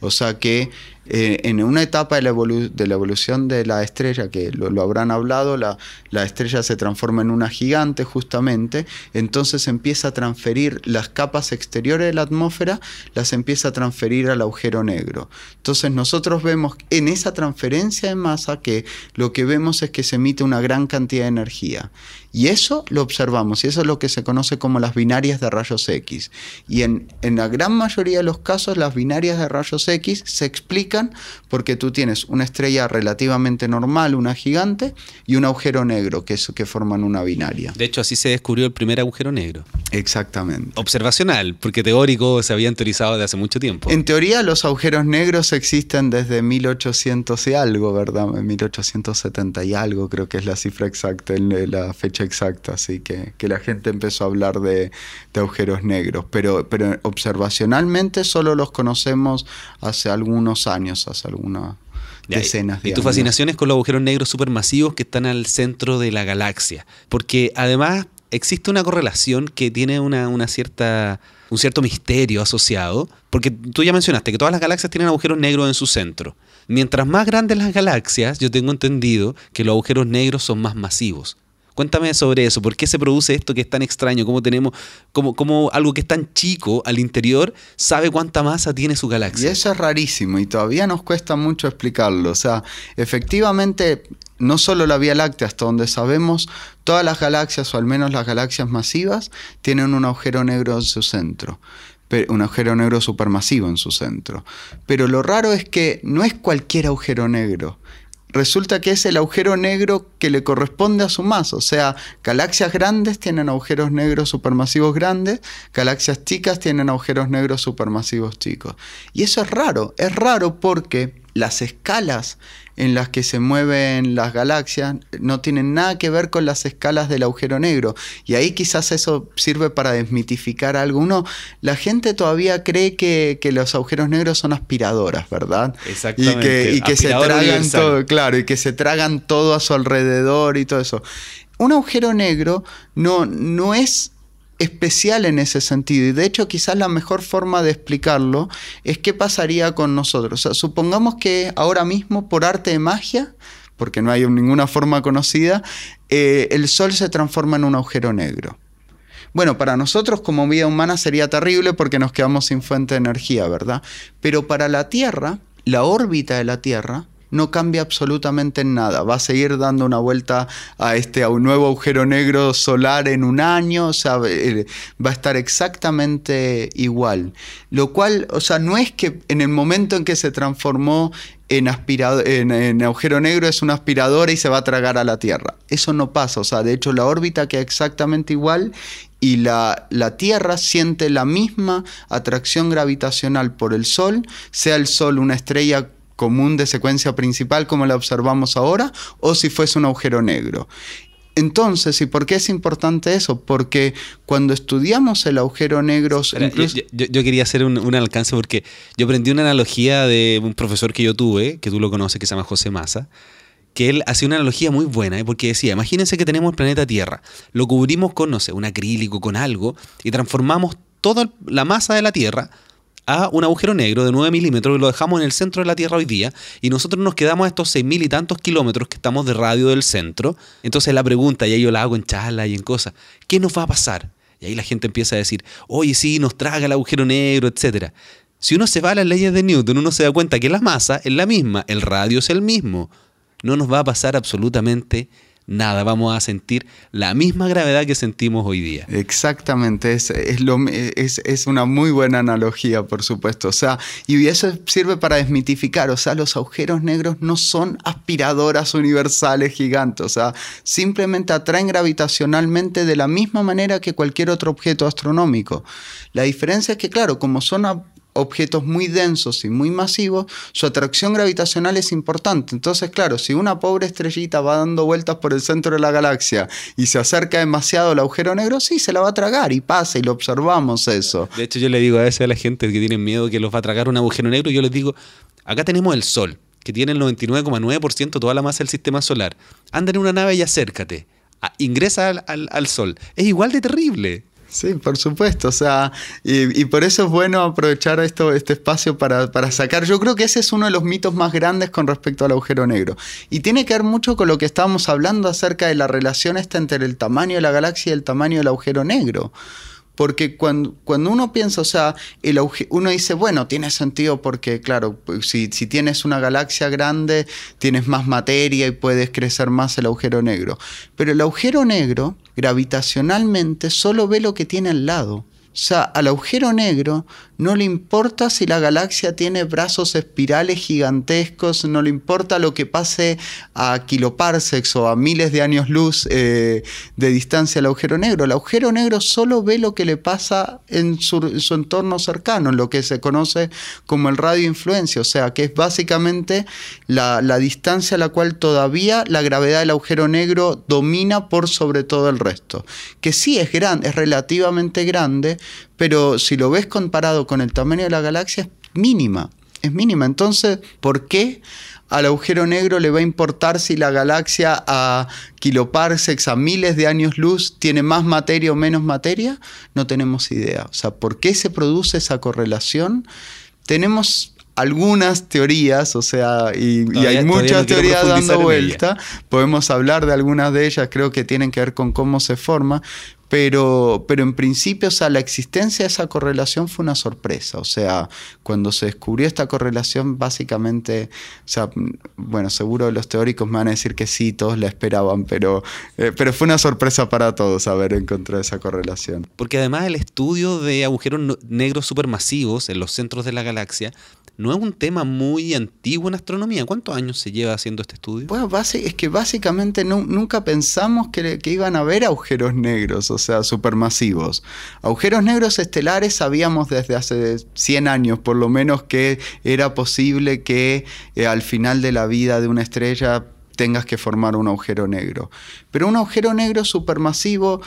O sea que eh, en una etapa de la, evolución de la estrella, que lo, habrán hablado, la, la, estrella se transforma en una gigante justamente, entonces empieza a transferir las capas exteriores de la atmósfera, las empieza a transferir al agujero negro. Entonces nosotros vemos en esa transferencia de masa que lo que vemos es que se emite una gran cantidad de energía. Y eso lo observamos, y eso es lo que se conoce como las binarias de rayos X. Y en, en la gran mayoría de los casos, las binarias de rayos X se explican porque tú tienes una estrella relativamente normal, una gigante, y un agujero negro, que, es, que forman una binaria. De hecho, así se descubrió el primer agujero negro. Exactamente. Observacional, porque teórico se había teorizado desde hace mucho tiempo. En teoría, los agujeros negros existen desde 1800 y algo, ¿verdad? 1870 y algo, creo que es la cifra exacta, la fecha exacta, así que, que la gente empezó a hablar de, agujeros negros, pero, pero observacionalmente solo los conocemos hace algunos años, hace algunas decenas de años. Y tu fascinación es con los agujeros negros supermasivos que están al centro de la galaxia, porque además existe una correlación que tiene una, una cierta un cierto misterio asociado, porque tú ya mencionaste que todas las galaxias tienen agujeros negros en su centro. Mientras más grandes las galaxias, yo tengo entendido que los agujeros negros son más masivos. Cuéntame sobre eso, ¿por qué se produce esto que es tan extraño? ¿Cómo tenemos, cómo, algo que es tan chico al interior sabe cuánta masa tiene su galaxia? Y eso es rarísimo y todavía nos cuesta mucho explicarlo. O sea, efectivamente, no solo la Vía Láctea, hasta donde sabemos, todas las galaxias, o al menos las galaxias masivas, tienen un agujero negro en su centro un agujero negro supermasivo en su centro. Pero lo raro es que no es cualquier agujero negro resulta que es el agujero negro que le corresponde a su masa. O sea, galaxias grandes tienen agujeros negros supermasivos grandes, galaxias chicas tienen agujeros negros supermasivos chicos. Y eso es raro, es raro porque las escalas en las que se mueven las galaxias no tienen nada que ver con las escalas del agujero negro. Y ahí quizás eso sirve para desmitificar algo. Uno, la gente todavía cree que, los agujeros negros son aspiradoras, ¿verdad? Exactamente. Y que, se tragan todo, claro, y que se tragan todo a su alrededor y todo eso. Un agujero negro no, no es especial en ese sentido. Y de hecho quizás la mejor forma de explicarlo es qué pasaría con nosotros. supongamos que ahora mismo por arte de magia, porque no hay ninguna forma conocida, eh, el Sol se transforma en un agujero negro. Bueno, para nosotros como vida humana sería terrible porque nos quedamos sin fuente de energía, ¿verdad? Pero para la Tierra, la órbita de la Tierra no cambia absolutamente nada. Va a seguir dando una vuelta a este a un nuevo agujero negro solar en un año, o sea, eh, va a estar exactamente igual. Lo cual, o sea, no es que en el momento en que se transformó en, en, agujero negro es una aspiradora y se va a tragar a la Tierra. Eso no pasa, o sea, de hecho la órbita queda exactamente igual y la, la, Tierra siente la misma atracción gravitacional por el Sol, sea el Sol una estrella común de secuencia principal como la observamos ahora o si fuese un agujero negro. Entonces, ¿y por qué es importante eso? Porque cuando estudiamos el agujero negro... yo, quería hacer un, alcance porque yo aprendí una analogía de un profesor que yo tuve, que tú lo conoces, que se llama José Massa, que él hacía una analogía muy buena, ¿eh? porque decía, imagínense que tenemos el planeta Tierra, lo cubrimos con, no sé, un acrílico, con algo, y transformamos toda la masa de la Tierra a un agujero negro de 9 milímetros y lo dejamos en el centro de la Tierra hoy día y nosotros nos quedamos a estos 6 mil y tantos kilómetros que estamos de radio del centro. Entonces la pregunta, y ahí yo la hago en charla y en cosas, ¿qué nos va a pasar? Y ahí la gente empieza a decir, oye, sí, nos traga el agujero negro, etc. Si uno se va a las leyes de Newton, uno se da cuenta que la masa es la misma, el radio es el mismo. No nos va a pasar absolutamente nada, vamos a sentir la misma gravedad que sentimos hoy día. Exactamente, es, lo, es, una muy buena analogía, por supuesto. O sea, y eso sirve para desmitificar, o sea, los agujeros negros no son aspiradoras universales gigantes, o sea, simplemente atraen gravitacionalmente de la misma manera que cualquier otro objeto astronómico. La diferencia es que, claro, como son objetos muy densos y muy masivos, su atracción gravitacional es importante. Entonces, claro, si una pobre estrellita va dando vueltas por el centro de la galaxia y se acerca demasiado al agujero negro, sí, se la va a tragar y pasa y lo observamos eso. De hecho, yo le digo a veces a la gente que tiene miedo que los va a tragar un agujero negro, yo les digo, acá tenemos el Sol, que tiene el 99,9% toda la masa del sistema solar. Anda en una nave y acércate. ingresa al, al Sol. Es igual de terrible. Sí, por supuesto. O sea, y, por eso es bueno aprovechar esto, este espacio para, para, sacar. Yo creo que ese es uno de los mitos más grandes con respecto al agujero negro. Y tiene que ver mucho con lo que estábamos hablando acerca de la relación esta entre el tamaño de la galaxia y el tamaño del agujero negro. Porque cuando, cuando uno piensa, o sea, el uno dice, bueno, tiene sentido porque, claro, pues, si, si tienes una galaxia grande, tienes más materia y puedes crecer más el agujero negro. Pero el agujero negro, gravitacionalmente, solo ve lo que tiene al lado. O sea, al agujero negro no le importa si la galaxia tiene brazos espirales gigantescos, no le importa lo que pase a kiloparsecs o a miles de años luz eh, de distancia al agujero negro. El agujero negro solo ve lo que le pasa en su, entorno cercano, en lo que se conoce como el radio influencia, o sea, que es básicamente la, la distancia a la cual todavía la gravedad del agujero negro domina por sobre todo el resto. Que sí es grande, es relativamente grande, pero si lo ves comparado con el tamaño de la galaxia, es mínima, es mínima. Entonces, ¿por qué al agujero negro le va a importar si la galaxia a kiloparsecs, a miles de años luz, tiene más materia o menos materia? No tenemos idea. O sea, ¿por qué se produce esa correlación? Tenemos algunas teorías, o sea, y, hay muchas teorías dando vuelta. Podemos hablar de algunas de ellas, creo que tienen que ver con cómo se forma, pero, pero en principio, o sea, la existencia de esa correlación fue una sorpresa. O sea, cuando se descubrió esta correlación, básicamente, o sea, bueno, seguro los teóricos me van a decir que sí, todos la esperaban, pero, eh, pero fue una sorpresa para todos haber encontrado esa correlación. Porque además el estudio de agujeros negros supermasivos en los centros de la galaxia no es un tema muy antiguo en astronomía. ¿Cuántos años se lleva haciendo este estudio? Bueno, es que básicamente nunca pensamos que, iban a haber agujeros negros, o supermasivos. Agujeros negros estelares sabíamos desde hace 100 años por lo menos que era posible que eh, al final de la vida de una estrella tengas que formar un agujero negro. Pero un agujero negro supermasivo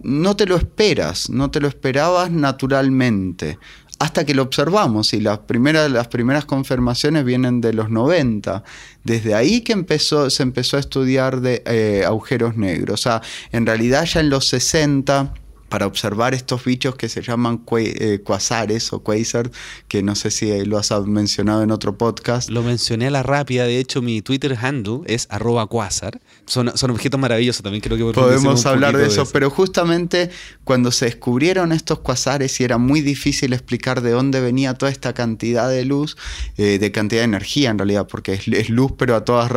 no te lo esperas, no te lo esperabas naturalmente hasta que lo observamos y las primeras, las primeras confirmaciones vienen de los 90. Desde ahí que empezó, se empezó a estudiar de eh, agujeros negros. O sea, en realidad ya en los 60 para observar estos bichos que se llaman eh, quasares o quasar, que no sé si lo has mencionado en otro podcast. Lo mencioné a la rápida, de hecho mi Twitter handle es arroba quasar. Son, son objetos maravillosos, también creo que podemos hablar de eso, pero justamente cuando se descubrieron estos quasares y era muy difícil explicar de dónde venía toda esta cantidad de luz, eh, de cantidad de energía en realidad, porque es, luz pero a todas,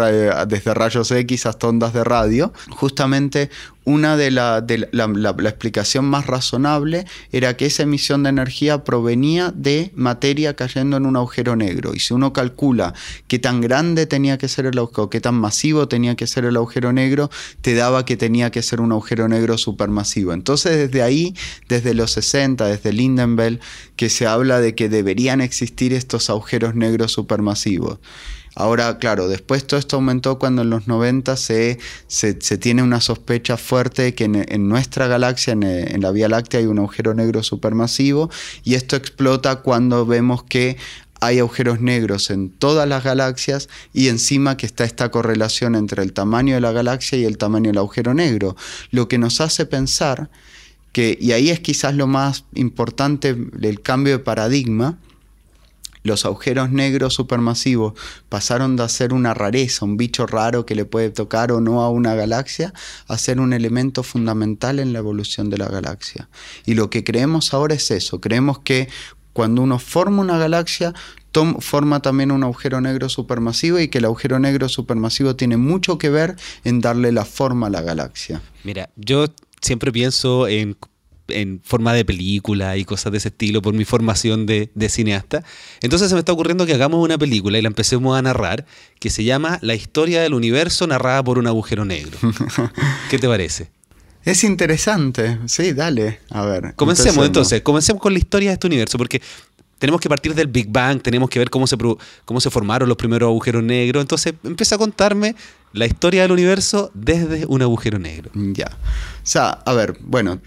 desde rayos X hasta ondas de radio, justamente una de, la, la, explicación más razonable era que esa emisión de energía provenía de materia cayendo en un agujero negro. Y si uno calcula qué tan grande tenía que ser el agujero, qué tan masivo tenía que ser el agujero negro, te daba que tenía que ser un agujero negro supermasivo. Entonces desde ahí, desde los 60, desde Lindenbell, que se habla de que deberían existir estos agujeros negros supermasivos. Ahora, claro, después todo esto aumentó cuando en los 90 se, se, tiene una sospecha fuerte de que en, nuestra galaxia, en, la Vía Láctea, hay un agujero negro supermasivo y esto explota cuando vemos que hay agujeros negros en todas las galaxias y encima que está esta correlación entre el tamaño de la galaxia y el tamaño del agujero negro, lo que nos hace pensar que, y ahí es quizás lo más importante, el cambio de paradigma, los agujeros negros supermasivos pasaron de ser una rareza, un bicho raro que le puede tocar o no a una galaxia, a ser un elemento fundamental en la evolución de la galaxia. Y lo que creemos ahora es eso, creemos que cuando uno forma una galaxia, forma también un agujero negro supermasivo y que el agujero negro supermasivo tiene mucho que ver en darle la forma a la galaxia. Mira, yo siempre pienso en en forma de película y cosas de ese estilo por mi formación de, cineasta. Entonces se me está ocurriendo que hagamos una película y la empecemos a narrar que se llama La historia del universo narrada por un agujero negro. ¿Qué te parece? Es interesante, sí, dale, a ver. Comencemos entonces, comencemos con la historia de este universo, porque tenemos que partir del Big Bang, tenemos que ver cómo se, cómo se formaron los primeros agujeros negros. Entonces empieza a contarme la historia del universo desde un agujero negro. Ya. O sea, a ver, bueno,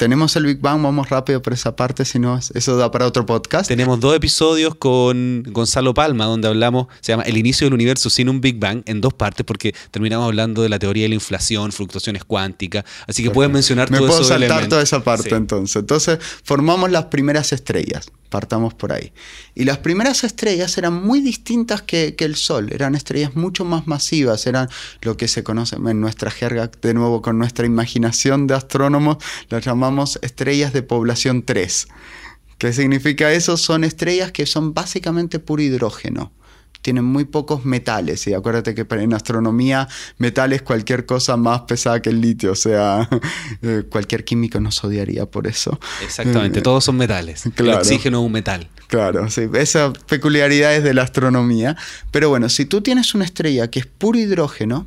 tenemos el Big Bang, vamos rápido por esa parte, si no, eso da para otro podcast. Tenemos dos episodios con Gonzalo Palma, donde hablamos, se llama El inicio del universo sin un Big Bang, en dos partes, porque terminamos hablando de la teoría de la inflación, fluctuaciones cuánticas. Así que puedes mencionar Me todo puedo eso. saltar toda esa parte entonces. Entonces, formamos las primeras estrellas. Partamos por ahí. Y las primeras estrellas eran muy distintas que, el Sol, eran estrellas mucho más masivas, eran lo que se conoce en nuestra jerga, de nuevo con nuestra imaginación de astrónomos, las llamamos estrellas de población 3. ¿Qué significa eso? Son estrellas que son básicamente puro hidrógeno tienen muy pocos metales. Y acuérdate que en astronomía metal es cualquier cosa más pesada que el litio. O sea, eh, cualquier químico nos odiaría por eso. Exactamente, todos son metales. Claro. El oxígeno es un metal. Claro, sí, esas peculiaridades de la astronomía. Pero bueno, si tú tienes una estrella que es puro hidrógeno,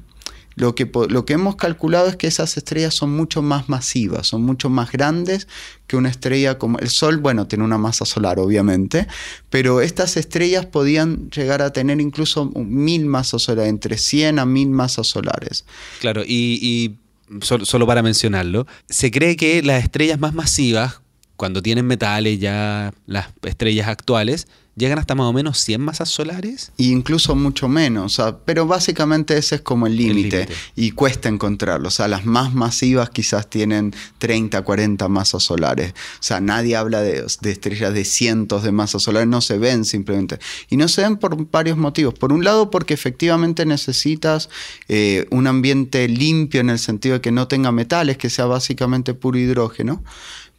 lo que, lo que hemos calculado es que esas estrellas son mucho más masivas, son mucho más grandes que una estrella como el Sol. Bueno, tiene una masa solar, obviamente, pero estas estrellas podían llegar a tener incluso mil masas solares, entre 100 a 1000 masas solares. Claro, y, solo para mencionarlo, se cree que las estrellas más masivas, cuando tienen metales ya las estrellas actuales, llegan hasta más o menos 100 masas solares. Y incluso mucho menos, o sea, pero básicamente ese es como el límite y cuesta encontrarlo. O sea, las más masivas quizás tienen 30, 40 masas solares. O sea, nadie habla de, de, estrellas de cientos de masas solares, no se ven simplemente. Y no se ven por varios motivos. Por un lado, porque efectivamente necesitas eh, un ambiente limpio en el sentido de que no tenga metales, que sea básicamente puro hidrógeno.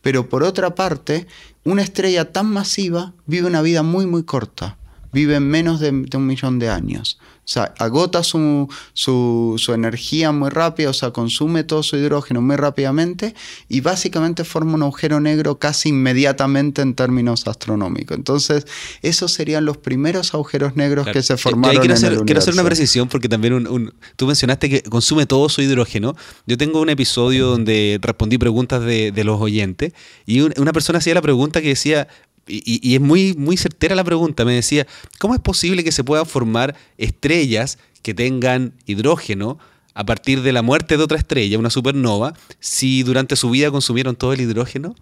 Pero por otra parte, una estrella tan masiva vive una vida muy, muy corta. Vive menos de, de un millón de años. O sea, agota su, su, su, energía muy rápido, o sea, consume todo su hidrógeno muy rápidamente y básicamente forma un agujero negro casi inmediatamente en términos astronómicos. Entonces, esos serían los primeros agujeros negros claro. que se formaron quiero en hacer, el universo. Quiero hacer una precisión porque también un, un, tú mencionaste que consume todo su hidrógeno. Yo tengo un episodio donde respondí preguntas de, de los oyentes y un, una persona hacía la pregunta que decía, y, y, es muy, muy certera la pregunta. Me decía, ¿cómo es posible que se puedan formar estrellas que tengan hidrógeno a partir de la muerte de otra estrella, una supernova, si durante su vida consumieron todo el hidrógeno?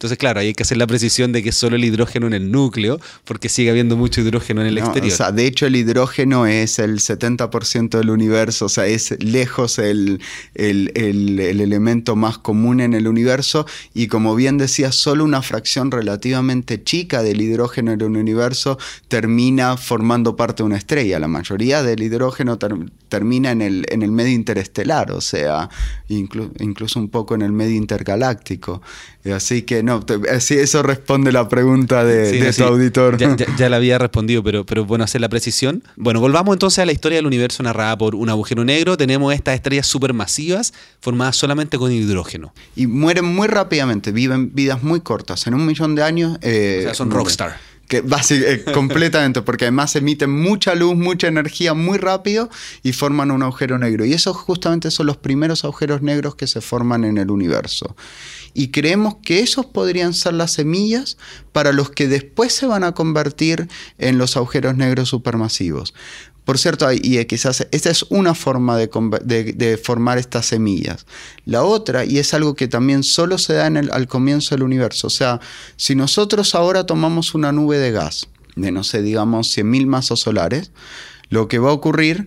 Entonces, claro, hay que hacer la precisión de que es solo el hidrógeno en el núcleo, porque sigue habiendo mucho hidrógeno en el no, exterior. O sea, de hecho, el hidrógeno es el 70% del universo, o sea, es lejos el, el, el, el, elemento más común en el universo. Y como bien decía, solo una fracción relativamente chica del hidrógeno en el universo termina formando parte de una estrella. La mayoría del hidrógeno ter, termina en el, en el medio interestelar, o sea, inclu, incluso un poco en el medio intergaláctico. Así que no, te, sí, eso responde la pregunta de, sí, de sí, tu auditor. Ya, ya, ya, la había respondido, pero, pero bueno, hacer la precisión. Bueno, volvamos entonces a la historia del universo narrada por un agujero negro. Tenemos estas estrellas supermasivas formadas solamente con hidrógeno. Y mueren muy rápidamente, viven vidas muy cortas. En un millón de años... Eh, o sea, son rockstar. Que básicamente, eh, completamente, porque además emiten mucha luz, mucha energía muy rápido y forman un agujero negro. Y esos justamente son los primeros agujeros negros que se forman en el universo y creemos que esos podrían ser las semillas para los que después se van a convertir en los agujeros negros supermasivos. Por cierto, y quizás esta es una forma de, formar estas semillas. La otra, y es algo que también solo se da en el, al comienzo del universo, o sea, si nosotros ahora tomamos una nube de gas, de no sé, digamos 100.000 masas solares, lo que va a ocurrir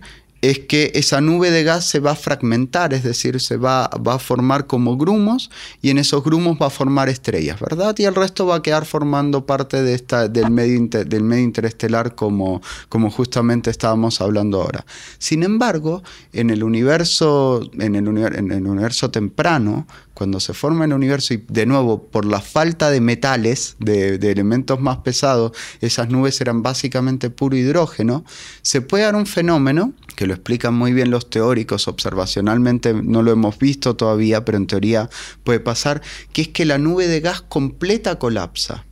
es que esa nube de gas se va a fragmentar, es decir, se va, va, a formar como grumos y en esos grumos va a formar estrellas, ¿verdad? Y el resto va a quedar formando parte de esta, del, medio del medio interestelar como, como justamente estábamos hablando ahora. Sin embargo, en el universo, en el universo temprano, cuando se forma el universo y de nuevo por la falta de metales, de, elementos más pesados, esas nubes eran básicamente puro hidrógeno, se puede dar un fenómeno que lo explican muy bien los teóricos, observacionalmente no lo hemos visto todavía, pero en teoría puede pasar, que es que la nube de gas completa colapsa.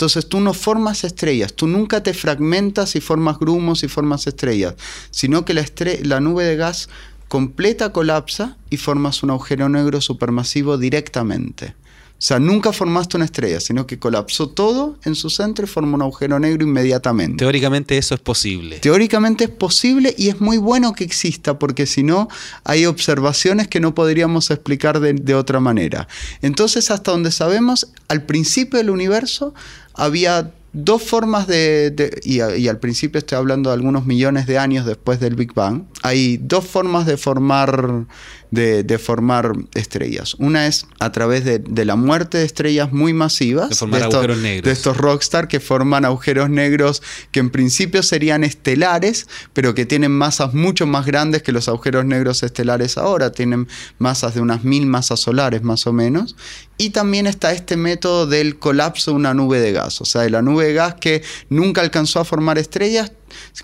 Entonces tú no formas estrellas, tú nunca te fragmentas y formas grumos y formas estrellas, sino que la, la nube de gas completa colapsa y formas un agujero negro supermasivo directamente. O sea, nunca formaste una estrella, sino que colapsó todo en su centro y formó un agujero negro inmediatamente. Teóricamente eso es posible. Teóricamente es posible y es muy bueno que exista, porque si no, hay observaciones que no podríamos explicar de, de otra manera. Entonces, hasta donde sabemos, al principio del universo había dos formas de, y, al principio estoy hablando de algunos millones de años después del Big Bang, hay dos formas de formar de, formar estrellas. Una es a través de, la muerte de estrellas muy masivas. De formar agujeros negros. De estos rockstar que forman agujeros negros que en principio serían estelares, pero que tienen masas mucho más grandes que los agujeros negros estelares ahora. Tienen masas de unas mil masas solares más o menos. Y también está este método del colapso de una nube de gas. O sea, de la nube de gas que nunca alcanzó a formar estrellas,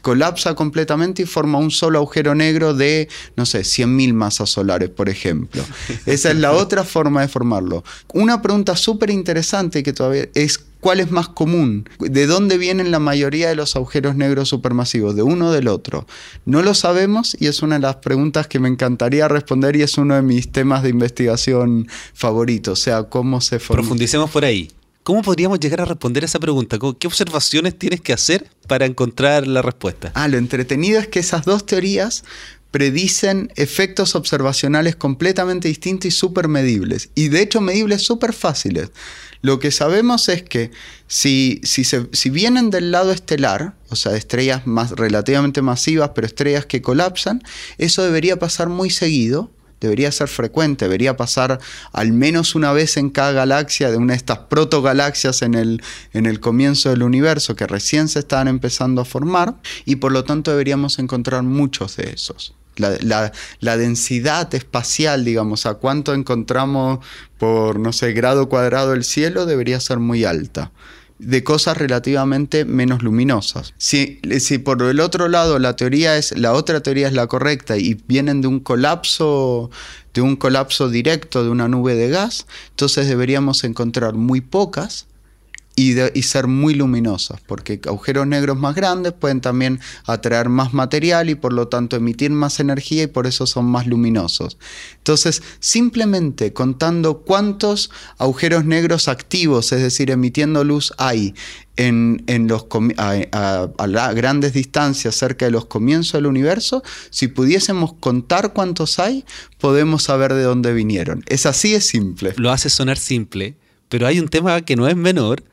colapsa completamente y forma un solo agujero negro de, no sé, 100.000 masas solares, por ejemplo. Esa es la otra forma de formarlo. Una pregunta súper interesante que todavía es ¿Cuál es más común? ¿De dónde vienen la mayoría de los agujeros negros supermasivos? ¿De uno o del otro? No lo sabemos y es una de las preguntas que me encantaría responder y es uno de mis temas de investigación favoritos. O sea, cómo se forma. Profundicemos por ahí. ¿Cómo podríamos llegar a responder esa pregunta? ¿Qué observaciones tienes que hacer para encontrar la respuesta? Ah, lo entretenido es que esas dos teorías predicen efectos observacionales completamente distintos y súper medibles. Y de hecho medibles súper fáciles. Lo que sabemos es que si, si, si, vienen del lado estelar, o sea, estrellas más, relativamente masivas, pero estrellas que colapsan, eso debería pasar muy seguido debería ser frecuente, debería pasar al menos una vez en cada galaxia de una de estas protogalaxias en el, en el comienzo del universo que recién se estaban empezando a formar y por lo tanto deberíamos encontrar muchos de esos. La, la, densidad espacial, digamos, a cuánto encontramos por, no sé, grado cuadrado del cielo, debería ser muy alta de cosas relativamente menos luminosas. Si, si, por el otro lado la teoría es, la otra teoría es la correcta y vienen de un colapso, de un colapso directo de una nube de gas, entonces deberíamos encontrar muy pocas y, ser muy luminosas, porque agujeros negros más grandes pueden también atraer más material y por lo tanto emitir más energía y por eso son más luminosos. Entonces, simplemente contando cuántos agujeros negros activos, es decir, emitiendo luz hay en, los, a, a, grandes distancias cerca de los comienzos del universo, si pudiésemos contar cuántos hay, podemos saber de dónde vinieron. Es así de simple. Lo hace sonar simple, pero hay un tema que no es menor,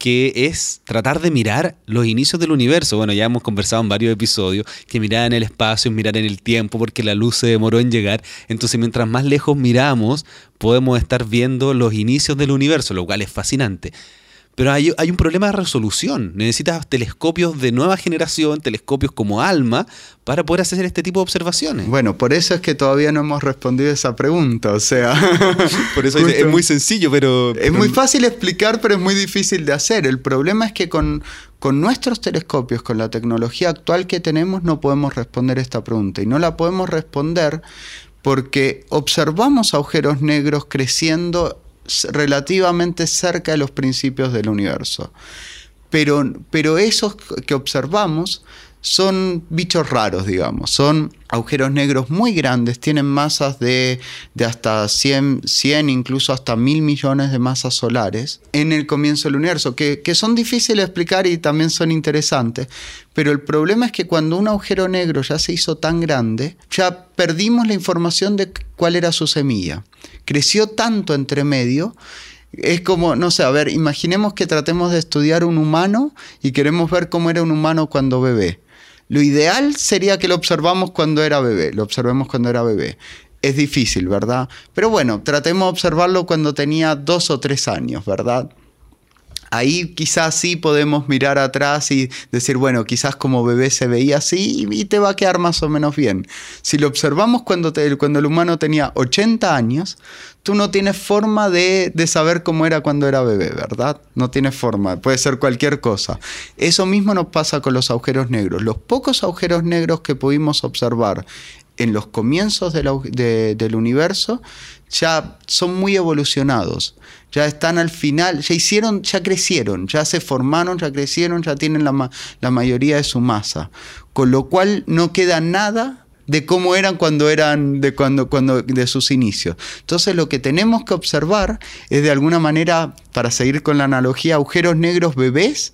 que es tratar de mirar los inicios del universo. Bueno, ya hemos conversado en varios episodios que mirar en el espacio es mirar en el tiempo porque la luz se demoró en llegar. Entonces, mientras más lejos miramos, podemos estar viendo los inicios del universo, lo cual es fascinante. Pero hay, un problema de resolución. Necesitas telescopios de nueva generación, telescopios como ALMA, para poder hacer este tipo de observaciones. Bueno, por eso es que todavía no hemos respondido esa pregunta. O sea, por eso es muy sencillo, pero. Es muy fácil explicar, pero es muy difícil de hacer. El problema es que con, con nuestros telescopios, con la tecnología actual que tenemos, no podemos responder esta pregunta. Y no la podemos responder porque observamos agujeros negros creciendo relativamente cerca de los principios del universo. Pero, pero esos que observamos son bichos raros, digamos. Son agujeros negros muy grandes, tienen masas de, hasta 100, 100, incluso hasta mil millones de masas solares en el comienzo del universo, que, que, son difíciles de explicar y también son interesantes. Pero el problema es que cuando un agujero negro ya se hizo tan grande, ya perdimos la información de cuál era su semilla. Creció tanto entre medio es como, no sé, a ver, imaginemos que tratemos de estudiar un humano y queremos ver cómo era un humano cuando bebé. Lo ideal sería que lo observamos cuando era bebé, lo observemos cuando era bebé. Es difícil, ¿verdad? Pero bueno, tratemos de observarlo cuando tenía dos o tres años, ¿verdad? Ahí quizás sí podemos mirar atrás y decir, bueno, quizás como bebé se veía así y te va a quedar más o menos bien. Si lo observamos cuando, cuando el humano tenía 80 años, tú no tienes forma de, de, saber cómo era cuando era bebé, ¿verdad? No tienes forma, puede ser cualquier cosa. Eso mismo nos pasa con los agujeros negros. Los pocos agujeros negros que pudimos observar en los comienzos del universo ya son muy evolucionados, ya están al final, ya hicieron, ya crecieron, ya se formaron, ya crecieron, ya tienen la, la mayoría de su masa, con lo cual no queda nada de cómo eran cuando eran de cuando cuando de sus inicios. Entonces lo que tenemos que observar es de alguna manera para seguir con la analogía agujeros negros bebés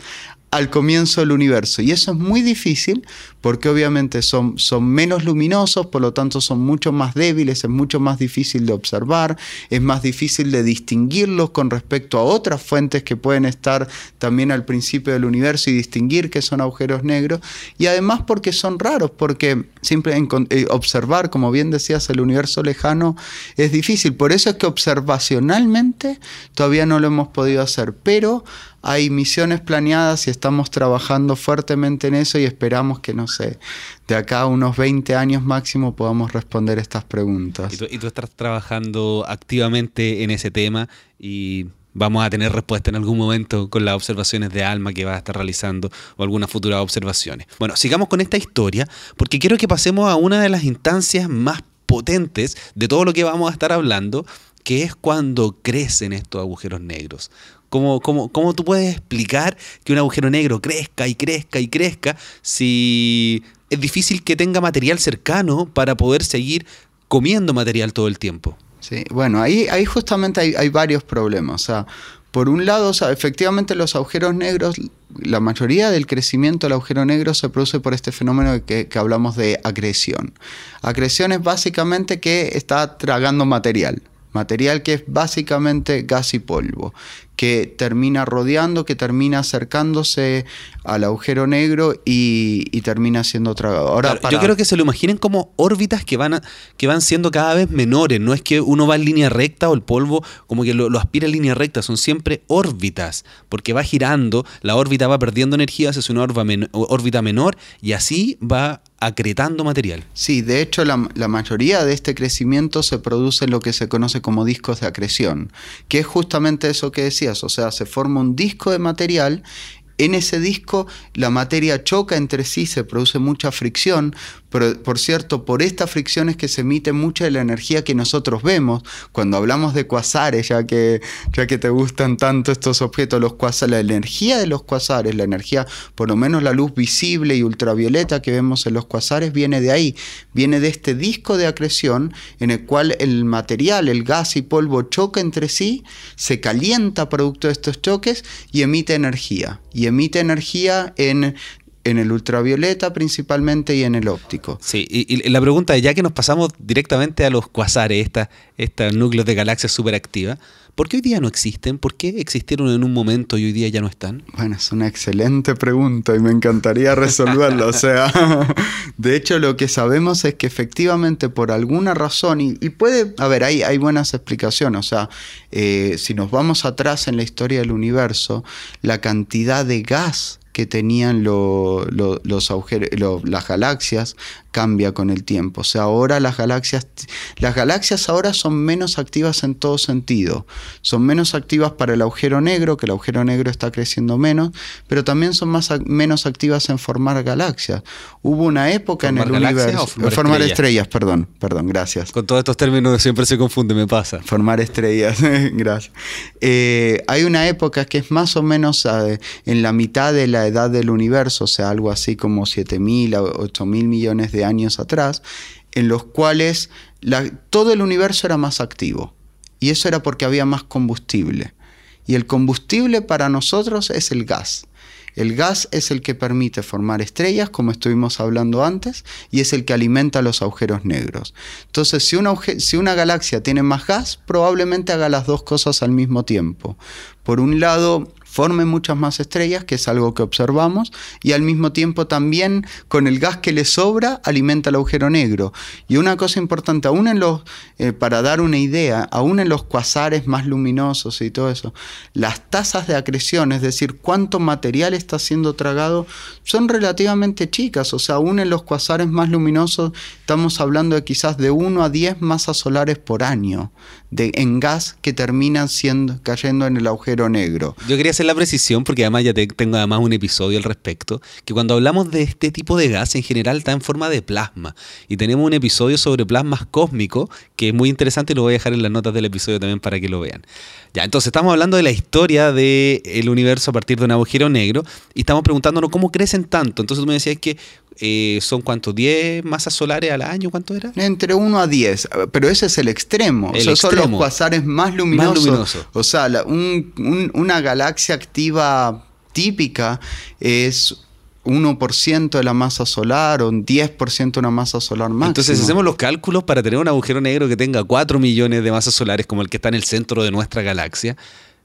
al comienzo del universo. Y eso es muy difícil porque obviamente son, son menos luminosos, por lo tanto son mucho más débiles, es mucho más difícil de observar, es más difícil de distinguirlos con respecto a otras fuentes que pueden estar también al principio del universo y distinguir que son agujeros negros. Y además porque son raros, porque siempre eh, observar, como bien decías, el universo lejano es difícil. Por eso es que observacionalmente todavía no lo hemos podido hacer, pero hay misiones planeadas y estamos trabajando fuertemente en eso y esperamos que, no sé, de acá a unos 20 años máximo podamos responder estas preguntas. Y tú, estás trabajando activamente en ese tema y vamos a tener respuesta en algún momento con las observaciones de alma que vas a estar realizando o algunas futuras observaciones. Bueno, sigamos con esta historia porque quiero que pasemos a una de las instancias más potentes de todo lo que vamos a estar hablando, que es cuando crecen estos agujeros negros. ¿Cómo, cómo, tú puedes explicar que un agujero negro crezca y crezca y crezca si es difícil que tenga material cercano para poder seguir comiendo material todo el tiempo? Sí, bueno, ahí, ahí justamente hay, varios problemas. O sea, por un lado, efectivamente los agujeros negros, la mayoría del crecimiento del agujero negro se produce por este fenómeno que, que hablamos de acreción. Acreción es básicamente que está tragando material material que es básicamente gas y polvo que termina rodeando, que termina acercándose al agujero negro y, termina siendo tragado. Ahora, Yo creo que se lo imaginen como órbitas que van, que van siendo cada vez menores. No es que uno va en línea recta o el polvo como que lo, aspira en línea recta, son siempre órbitas, porque va girando, la órbita va perdiendo energía, hace una órbita menor y así va acretando material. Sí, de hecho la, mayoría de este crecimiento se produce en lo que se conoce como discos de acreción, que es justamente eso que decías, o sea, se forma un disco de material en ese disco la materia choca entre sí, se produce mucha fricción, pero por cierto, por esta fricción es que se emite mucha de la energía que nosotros vemos. Cuando hablamos de cuasares, ya que, ya que te gustan tanto estos objetos, los cuasares, la energía de los cuasares, la energía, por lo menos la luz visible y ultravioleta que vemos en los cuasares, viene de ahí, viene de este disco de acreción en el cual el material, el gas y polvo choca entre sí, se calienta producto de estos choques y emite energía. Y emite energía en en el ultravioleta principalmente y en el óptico. Sí, y, la pregunta es, ya que nos pasamos directamente a los cuasares, estos núcleos de galaxias superactivas, ¿por qué hoy día no existen? ¿Por qué existieron en un momento y hoy día ya no están? Bueno, es una excelente pregunta y me encantaría resolverla. o sea, de hecho lo que sabemos es que efectivamente por alguna razón, y, puede, a ver, hay, hay buenas explicaciones, o sea, eh, si nos vamos atrás en la historia del universo, la cantidad de gas que tenían los agujeros, las galaxias cambia con el tiempo. O sea, ahora las galaxias, las galaxias ahora son menos activas en todo sentido. Son menos activas para el agujero negro, que el agujero negro está creciendo menos, pero también son más, menos activas en formar galaxias. Hubo una época en el universo. formar, estrellas? perdón, perdón, gracias. Con todos estos términos siempre se confunde, me pasa. Formar estrellas, gracias. Eh, hay una época que es más o menos eh, en la mitad de la edad del universo, o sea, algo así como 7.000 a 8.000 millones de años atrás, en los cuales todo el universo era más activo. Y eso era porque había más combustible. Y el combustible para nosotros es el gas. El gas es el que permite formar estrellas, como estuvimos hablando antes, y es el que alimenta los agujeros negros. Entonces, si una, si una galaxia tiene más gas, probablemente haga las dos cosas al mismo tiempo. Por un lado, forme muchas más estrellas, que es algo que observamos, y al mismo tiempo también con el gas que le sobra alimenta el agujero negro. Y una cosa importante, aún en los, eh, para dar una idea, aún en los cuasares más luminosos y todo eso, las tasas de acreción, es decir, cuánto material está siendo tragado, son relativamente chicas, o sea, aún en los cuasares más luminosos estamos hablando de quizás de 1 a 10 masas solares por año de, en gas que terminan siendo, cayendo en el agujero negro. Yo quería hacer la precisión, porque además ya tengo además un episodio al respecto, que cuando hablamos de este tipo de gas en general está en forma de plasma. Y tenemos un episodio sobre plasmas cósmicos que es muy interesante y lo voy a dejar en las notas del episodio también para que lo vean. Ya, entonces estamos hablando de la historia del universo a partir de un agujero negro y estamos preguntándonos cómo crecen tanto. Entonces tú me decías que eh, son cuánto, 10 masas solares al año, ¿cuánto era? Entre 1 a 10, pero ese es el extremo. El Esos son los cuasares más luminosos. luminoso. O sea, la- un- un- una galaxia activa típica es 1% de la masa solar o un 10% de una masa solar máxima. Entonces, si hacemos los cálculos para tener un agujero negro que tenga 4 millones de masas solares como el que está en el centro de nuestra galaxia,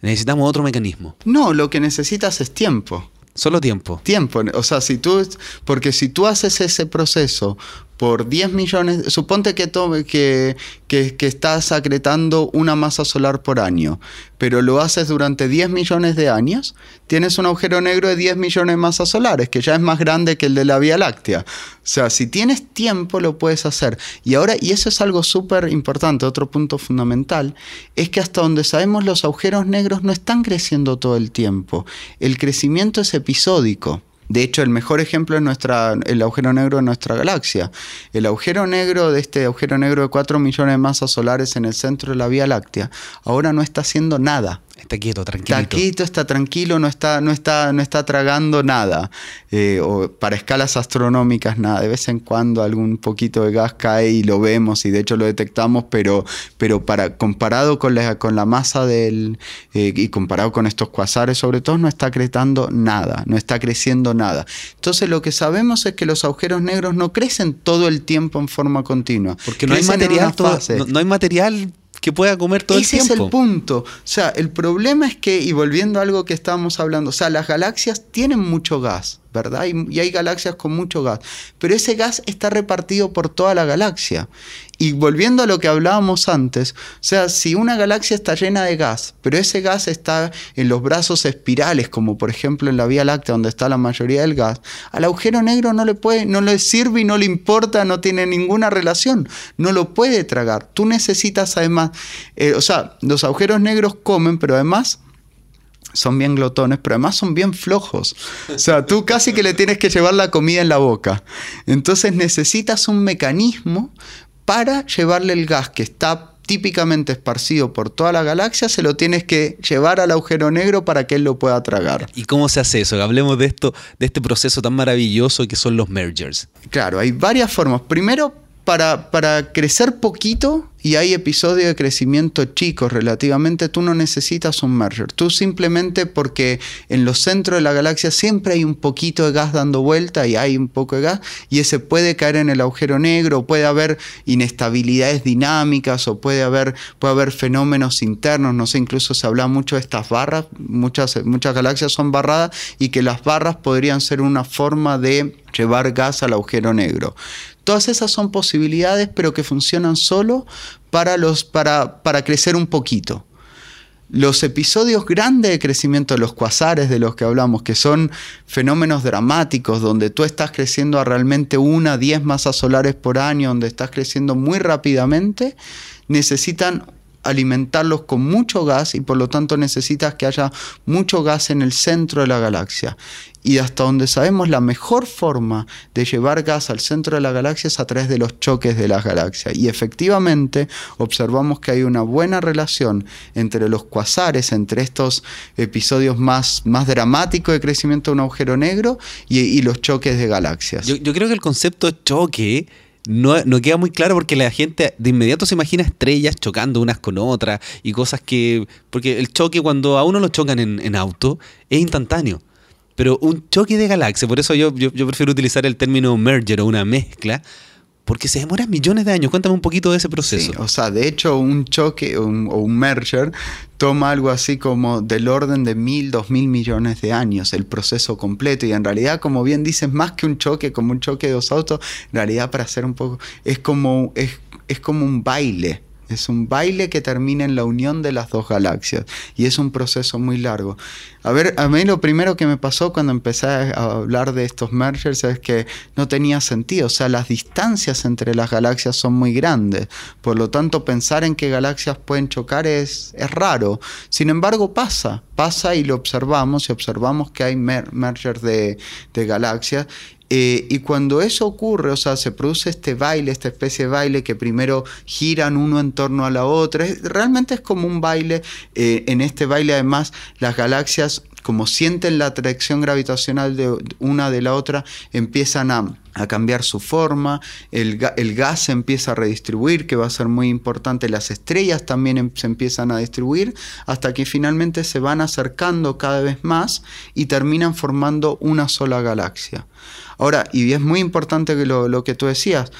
necesitamos otro mecanismo. No, lo que necesitas es tiempo. Solo tiempo. tiempo. O sea, si tú, porque si tú haces ese proceso por 10 millones, suponte que, tome, que, que, que estás acretando una masa solar por año, pero lo haces durante 10 millones de años, tienes un agujero negro de 10 millones de masas solares, que ya es más grande que el de la Vía Láctea. O sea, si tienes tiempo lo puedes hacer. Y ahora, y eso es algo súper importante, otro punto fundamental, es que hasta donde sabemos los agujeros negros no están creciendo todo el tiempo. El crecimiento es episódico. De hecho, el mejor ejemplo es nuestra, el agujero negro de nuestra galaxia. El agujero negro de este agujero negro de 4 millones de masas solares en el centro de la Vía Láctea ahora no está haciendo nada. Está quieto, tranquilo. Está quieto, está tranquilo, no está, no está, no está tragando nada. Eh, o para escalas astronómicas, nada. De vez en cuando algún poquito de gas cae y lo vemos y de hecho lo detectamos, pero, pero para, comparado con la, con la masa del. eh, y comparado con estos cuasares, sobre todo, no está creciendo nada, no está creciendo nada. Entonces, lo que sabemos es que los agujeros negros no crecen todo el tiempo en forma continua. Porque no hay material, todo- no hay material que pueda comer todo Ese el tiempo. es el punto. O sea, el problema es que, y volviendo a algo que estábamos hablando, o sea, las galaxias tienen mucho gas, ¿verdad? Y, hay galaxias con mucho gas, pero ese gas está repartido por toda la galaxia. Y volviendo a lo que hablábamos antes, o sea, si una galaxia está llena de gas, pero ese gas está en los brazos espirales, como por ejemplo en la Vía Láctea, donde está la mayoría del gas, al agujero negro no le puede, no le sirve y no le importa, no tiene ninguna relación, no lo puede tragar. Tú necesitas además, eh, o sea, los agujeros negros comen, pero además son bien glotones, pero además son bien flojos. O sea, tú casi que le tienes que llevar la comida en la boca. Entonces necesitas un mecanismo para llevarle el gas que está típicamente esparcido por toda la galaxia, se lo tienes que llevar al agujero negro para que él lo pueda tragar. ¿Y cómo se hace eso? Hablemos de esto, de este proceso tan maravilloso que son los mergers. Claro, hay varias formas. Primero, para, crecer poquito, y hay episodios de crecimiento chicos relativamente, tú no necesitas un merger. Tú simplemente porque en los centros de la galaxia siempre hay un poquito de gas dando vuelta y hay un poco de gas, y ese puede caer en el agujero negro, puede haber inestabilidades dinámicas o puede haber, puede haber fenómenos internos, no sé, incluso se habla mucho de estas barras, muchas, muchas galaxias son barradas y que las barras podrían ser una forma de llevar gas al agujero negro. Todas esas son posibilidades, pero que funcionan solo para, los, para, para crecer un poquito. Los episodios grandes de crecimiento de los cuasares de los que hablamos, que son fenómenos dramáticos, donde tú estás creciendo a realmente una, 10 masas solares por año, donde estás creciendo muy rápidamente, necesitan alimentarlos con mucho gas y por lo tanto necesitas que haya mucho gas en el centro de la galaxia. Y hasta donde sabemos la mejor forma de llevar gas al centro de la galaxia es a través de los choques de las galaxias. Y efectivamente observamos que hay una buena relación entre los cuasares, entre estos episodios más, más dramáticos de crecimiento de un agujero negro y, los choques de galaxias. Yo, yo creo que el concepto choque no, queda muy claro porque la gente de inmediato se imagina estrellas chocando unas con otras y cosas que... Porque el choque cuando a uno lo chocan en, en auto es instantáneo. Pero un choque de galaxias, por eso yo, yo, yo prefiero utilizar el término merger o una mezcla, porque se demora millones de años. Cuéntame un poquito de ese proceso. Sí, o sea, de hecho, un choque un- o un merger toma algo así como del orden de mil, dos mil millones de años, el proceso completo. Y en realidad, como bien dices, más que un choque, como un choque de dos autos, en realidad, para hacer un poco, es como, es, es como un baile. Es un baile que termina en la unión de las dos galaxias y es un proceso muy largo. A ver, a mí lo primero que me pasó cuando empecé a hablar de estos mergers es que no tenía sentido. O sea, las distancias entre las galaxias son muy grandes. Por lo tanto, pensar en que galaxias pueden chocar es, es raro. Sin embargo, pasa. Pasa y lo observamos y observamos que hay mer mergers de, de galaxias eh, y cuando eso ocurre, o sea, se produce este baile, esta especie de baile que primero giran uno en torno a la otra, realmente es como un baile. eh, en este baile además las galaxias como sienten la atracción gravitacional de una de la otra, empiezan a, cambiar su forma, el, gas se empieza a redistribuir, que va a ser muy importante, las estrellas también em, se empiezan a distribuir, hasta que finalmente se van acercando cada vez más y terminan formando una sola galaxia. Ahora, y es muy importante lo que tú decías,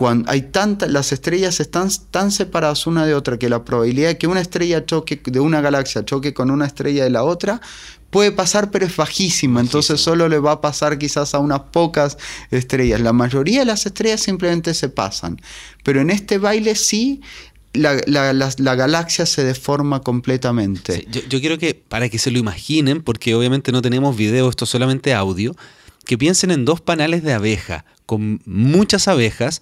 cuando hay tantas, las estrellas están tan separadas una de otra que la probabilidad de que una estrella choque, de una galaxia choque con una estrella de la otra, puede pasar, pero es bajísima. Entonces solo le va a pasar quizás a unas pocas estrellas. La mayoría de las estrellas simplemente se pasan. Pero en este baile sí la, galaxia se deforma completamente. yo, yo, quiero que, para que se lo imaginen, porque obviamente no tenemos video, esto es solamente audio, que piensen en dos panales de abeja, con muchas abejas,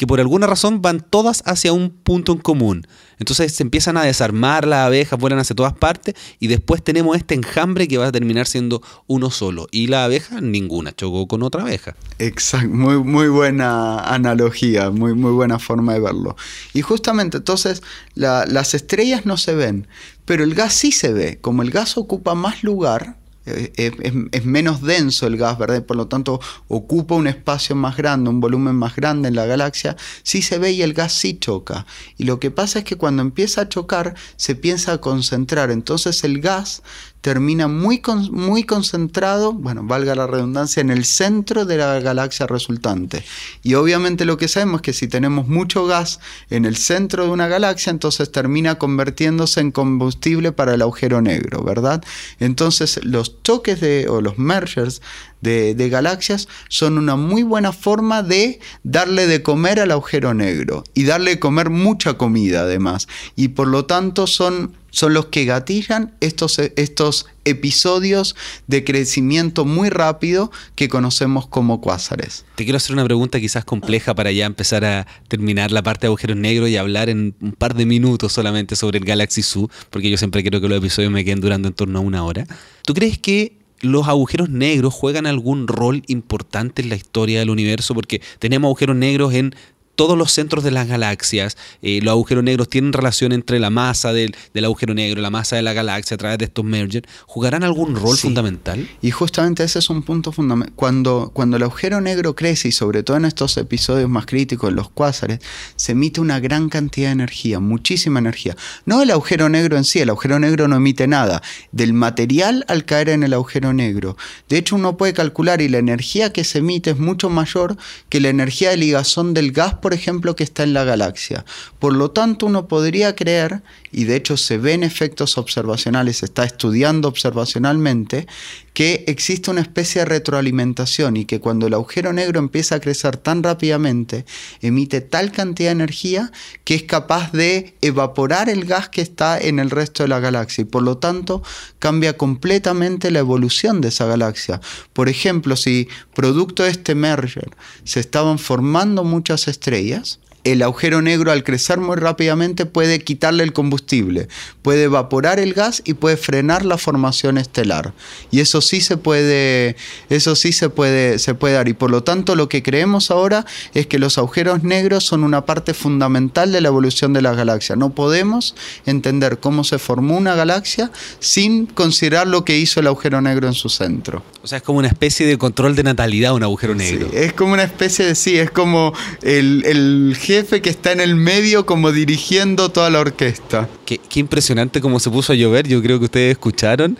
que por alguna razón van todas hacia un punto en común. Entonces se empiezan a desarmar las abejas, vuelan hacia todas partes y después tenemos este enjambre que va a terminar siendo uno solo. Y la abeja, ninguna, chocó con otra abeja. Exacto, muy, muy buena analogía, muy, muy buena forma de verlo. Y justamente entonces las estrellas no se ven, pero el gas sí se ve. Como el gas ocupa más lugar, eh, es, menos denso el gas, ¿verdad? Por lo tanto, ocupa un espacio más grande, un volumen más grande en la galaxia, sí se ve y el gas sí choca. Y lo que pasa es que cuando empieza a chocar, se piensa a concentrar. Entonces el gas termina muy, muy concentrado, bueno, valga la redundancia, en el centro de la galaxia resultante. Y obviamente lo que sabemos es que si tenemos mucho gas en el centro de una galaxia, entonces termina convirtiéndose en combustible para el agujero negro, ¿verdad? Entonces los choques de, o los mergers de, de, galaxias son una muy buena forma de darle de comer al agujero negro y darle de comer mucha comida además. Y por lo tanto son son los que gatillan estos, estos episodios de crecimiento muy rápido que conocemos como cuásares. Te quiero hacer una pregunta quizás compleja para ya empezar a terminar la parte de agujeros negros y hablar en un par de minutos solamente sobre el Galaxy Zoo, porque yo siempre quiero que los episodios me queden durando en torno a una hora. ¿Tú crees que los agujeros negros juegan algún rol importante en la historia del universo? Porque tenemos agujeros negros en todos los centros de las galaxias, eh, los agujeros negros tienen relación entre la masa del, agujero negro y la masa de la galaxia a través de estos mergers, ¿jugarán algún rol fundamental? Y justamente ese es un punto fundamental. Cuando, cuando el agujero negro crece, y sobre todo en estos episodios más críticos, los cuásares, se emite una gran cantidad de energía, muchísima energía. No el agujero negro en sí, el agujero negro no emite nada, del material al caer en el agujero negro. De hecho, uno puede calcular y la energía que se emite es mucho mayor que la energía de ligazón del gas, por ejemplo, que está en la galaxia. Por lo tanto, uno podría creer, y de hecho se ven efectos observacionales, se está estudiando observacionalmente, que existe una especie de retroalimentación y que cuando el agujero negro empieza a crecer tan rápidamente, emite tal cantidad de energía que es capaz de evaporar el gas que está en el resto de la galaxia y por lo tanto cambia completamente la evolución de esa galaxia. Por ejemplo, si producto de este merger se estaban formando muchas estrellas, el agujero negro al crecer muy rápidamente puede quitarle el combustible, puede evaporar el gas y puede frenar la formación estelar. Y eso sí se puede, eso sí se puede, se puede dar. Y por lo tanto lo que creemos ahora es que los agujeros negros son una parte fundamental de la evolución de la galaxia. No podemos entender cómo se formó una galaxia sin considerar lo que hizo el agujero negro en su centro. O sea, es como una especie de control de natalidad un agujero negro. es como una especie de, sí, es como el, el jefe que está en el medio como dirigiendo toda la orquesta. Qué, impresionante cómo se puso a llover, yo creo que ustedes escucharon.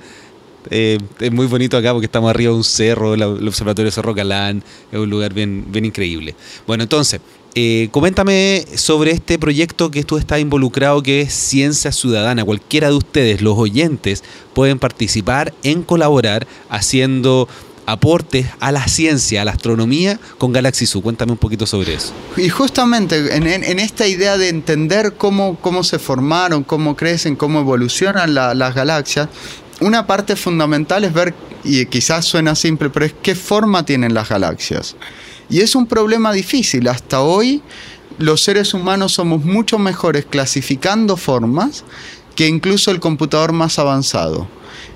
Eh, es muy bonito acá porque estamos arriba de un cerro, el observatorio Cerro Calán, es un lugar bien, bien increíble. Bueno, entonces, eh, coméntame sobre este proyecto que tú estás involucrado, que es Ciencia Ciudadana. Cualquiera de ustedes, los oyentes, pueden participar en colaborar haciendo aportes a la ciencia, a la astronomía con Galaxy. Cuéntame un poquito sobre eso. Y justamente en, esta idea de entender cómo, cómo se formaron, cómo crecen, cómo evolucionan las galaxias, una parte fundamental es ver, y quizás suena simple, pero es qué forma tienen las galaxias. Y es un problema difícil. Hasta hoy los seres humanos somos mucho mejores clasificando formas que incluso el computador más avanzado.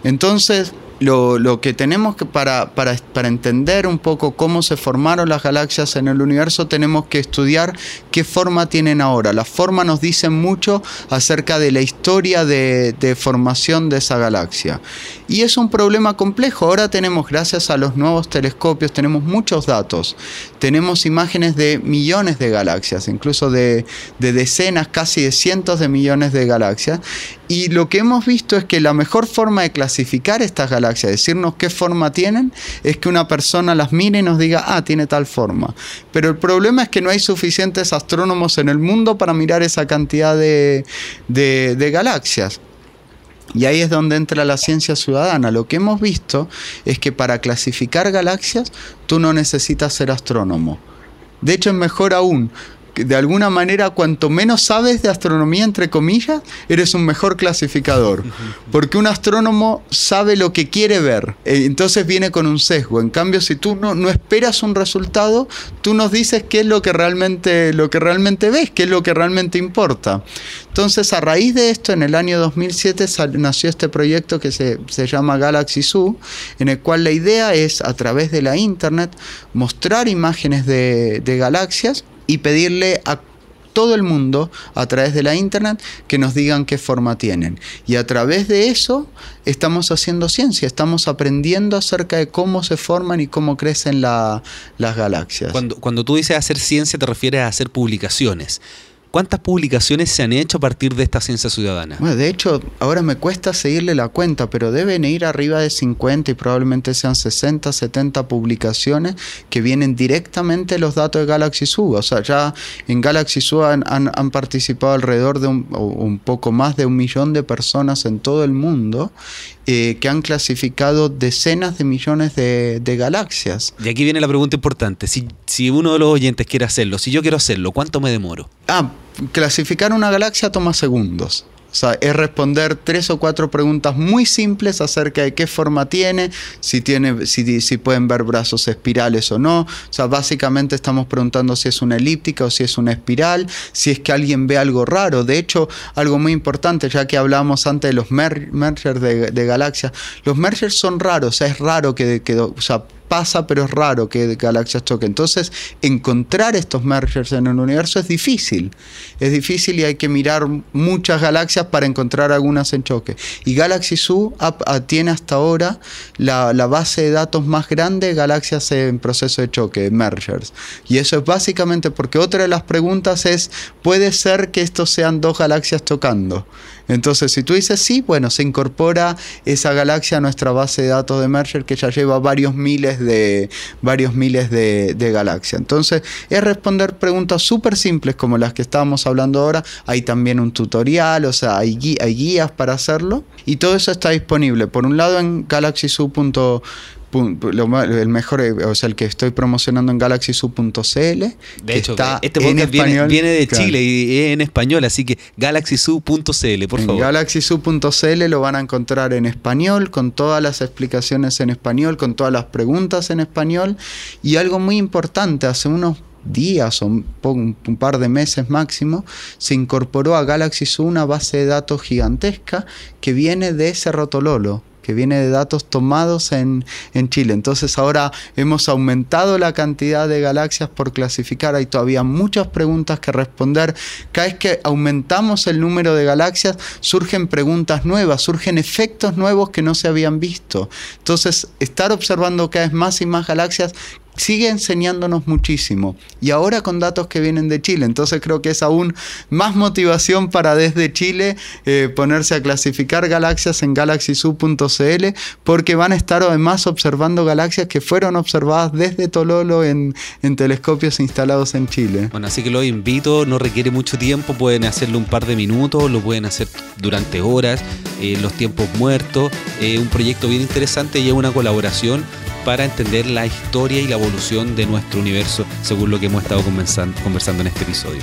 Entonces, lo, que tenemos que para, para, para, entender un poco cómo se formaron las galaxias en el universo, tenemos que estudiar qué forma tienen ahora. La forma nos dice mucho acerca de la historia de, de formación de esa galaxia. Y es un problema complejo. Ahora tenemos, gracias a los nuevos telescopios, tenemos muchos datos. Tenemos imágenes de millones de galaxias, incluso de, de decenas, casi de cientos de millones de galaxias. Y lo que hemos visto es que la mejor forma de clasificar estas galaxias, decirnos qué forma tienen, es que una persona las mire y nos diga, ah, tiene tal forma. Pero el problema es que no hay suficientes astrónomos en el mundo para mirar esa cantidad de, de galaxias. Y ahí es donde entra la ciencia ciudadana. Lo que hemos visto es que para clasificar galaxias tú no necesitas ser astrónomo. De hecho, es mejor aún, de alguna manera, cuanto menos sabes de astronomía, entre comillas, eres un mejor clasificador. Porque un astrónomo sabe lo que quiere ver. Eh, entonces viene con un sesgo. En cambio, si tú no, no esperas un resultado, tú nos dices qué es lo que, realmente, lo que realmente ves, qué es lo que realmente importa. Entonces, a raíz de esto, en el año 2007 nació este proyecto que se, llama Galaxy Zoo, en el cual la idea es, a través de la Internet, mostrar imágenes de, de galaxias y pedirle a todo el mundo a través de la internet que nos digan qué forma tienen. Y a través de eso estamos haciendo ciencia, estamos aprendiendo acerca de cómo se forman y cómo crecen las galaxias. Cuando, cuando tú dices hacer ciencia te refieres a hacer publicaciones. ¿Cuántas publicaciones se han hecho a partir de esta ciencia ciudadana? Bueno, de hecho, ahora me cuesta seguirle la cuenta, pero deben ir arriba de 50 y probablemente sean 60, 70 publicaciones que vienen directamente los datos de Galaxy Zoo. O sea, ya en Galaxy Zoo han, participado alrededor de un, poco más de un millón de personas en todo el mundo eh, que han clasificado decenas de millones de, galaxias. Y aquí viene la pregunta importante. Si, si uno de los oyentes quiere hacerlo, si yo quiero hacerlo, ¿cuánto me demoro? Ah, clasificar una galaxia toma segundos. O sea, es responder tres o cuatro preguntas muy simples acerca de qué forma tiene, si, tiene si, pueden ver brazos espirales o no. O sea, básicamente estamos preguntando si es una elíptica o si es una espiral, si es que alguien ve algo raro. De hecho, algo muy importante, ya que hablábamos antes de los mergers de, galaxias, los mergers son raros, es raro que, que o sea, pasa, pero es raro que galaxias choquen. Entonces, encontrar estos mergers en el universo es difícil. Es difícil y hay que mirar muchas galaxias para encontrar algunas en choque. Y Galaxy Zoo tiene hasta ahora la, base de datos más grande de galaxias en proceso de choque, mergers. Y eso es básicamente porque otra de las preguntas es, ¿puede ser que estos sean dos galaxias tocando? Entonces, si tú dices sí, bueno, se incorpora esa galaxia a nuestra base de datos de Merger que ya lleva varios miles de, varios miles de, galaxias. Entonces, es responder preguntas súper simples como las que estábamos hablando ahora. Hay también un tutorial, o sea, hay, guías para hacerlo. Y todo eso está disponible, por un lado, en el mejor, eh, o sea, el que estoy promocionando en galaxyzoo.cl. De hecho, está este podcast viene, viene, de Chile y es en español, así que galaxyzoo.cl, por favor. galaxyzoo.cl lo van a encontrar en español, con todas las explicaciones en español, con todas las preguntas en español. Y algo muy importante, hace unos días o un, un, par de meses máximo, se incorporó a Galaxy Zoo una base de datos gigantesca que viene de Cerro Tololo que viene de datos tomados en, Chile. Entonces ahora hemos aumentado la cantidad de galaxias por clasificar. Hay todavía muchas preguntas que responder. Cada vez que aumentamos el número de galaxias, surgen preguntas nuevas, surgen efectos nuevos que no se habían visto. Entonces, estar observando cada vez más y más galaxias sigue enseñándonos muchísimo. Y ahora con datos que vienen de Chile. Entonces creo que es aún más motivación para desde Chile eh, ponerse a clasificar galaxias en galaxyzoo.cl porque van a estar además observando galaxias que fueron observadas desde Tololo en, telescopios instalados en Chile. Bueno, así que lo invito, no requiere mucho tiempo, pueden hacerlo un par de minutos, lo pueden hacer durante horas, eh, los tiempos muertos. Eh, un proyecto bien interesante y es una colaboración para entender la historia y la evolución de nuestro universo, según lo que hemos estado conversando, en este episodio.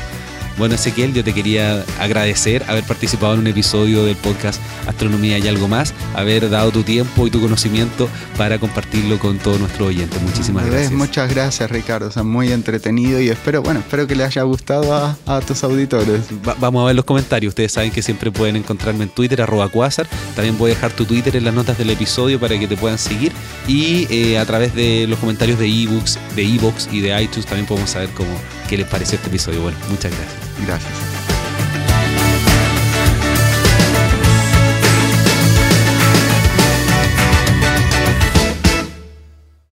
Bueno, Ezequiel, yo te quería agradecer haber participado en un episodio del podcast Astronomía y algo más, haber dado tu tiempo y tu conocimiento para compartirlo con todos nuestros oyentes. Muchísimas gracias. Muchas gracias, Ricardo. O muy entretenido y espero, bueno, espero que le haya gustado a, tus auditores. vamos a ver los comentarios. Ustedes saben que siempre pueden encontrarme en Twitter, arroba Quasar. También voy a dejar tu Twitter en las notas del episodio para que te puedan seguir. Y eh, a través de los comentarios de ebooks, de ebooks y de iTunes también podemos saber cómo, qué les pareció este episodio. Bueno, muchas gracias. Gracias.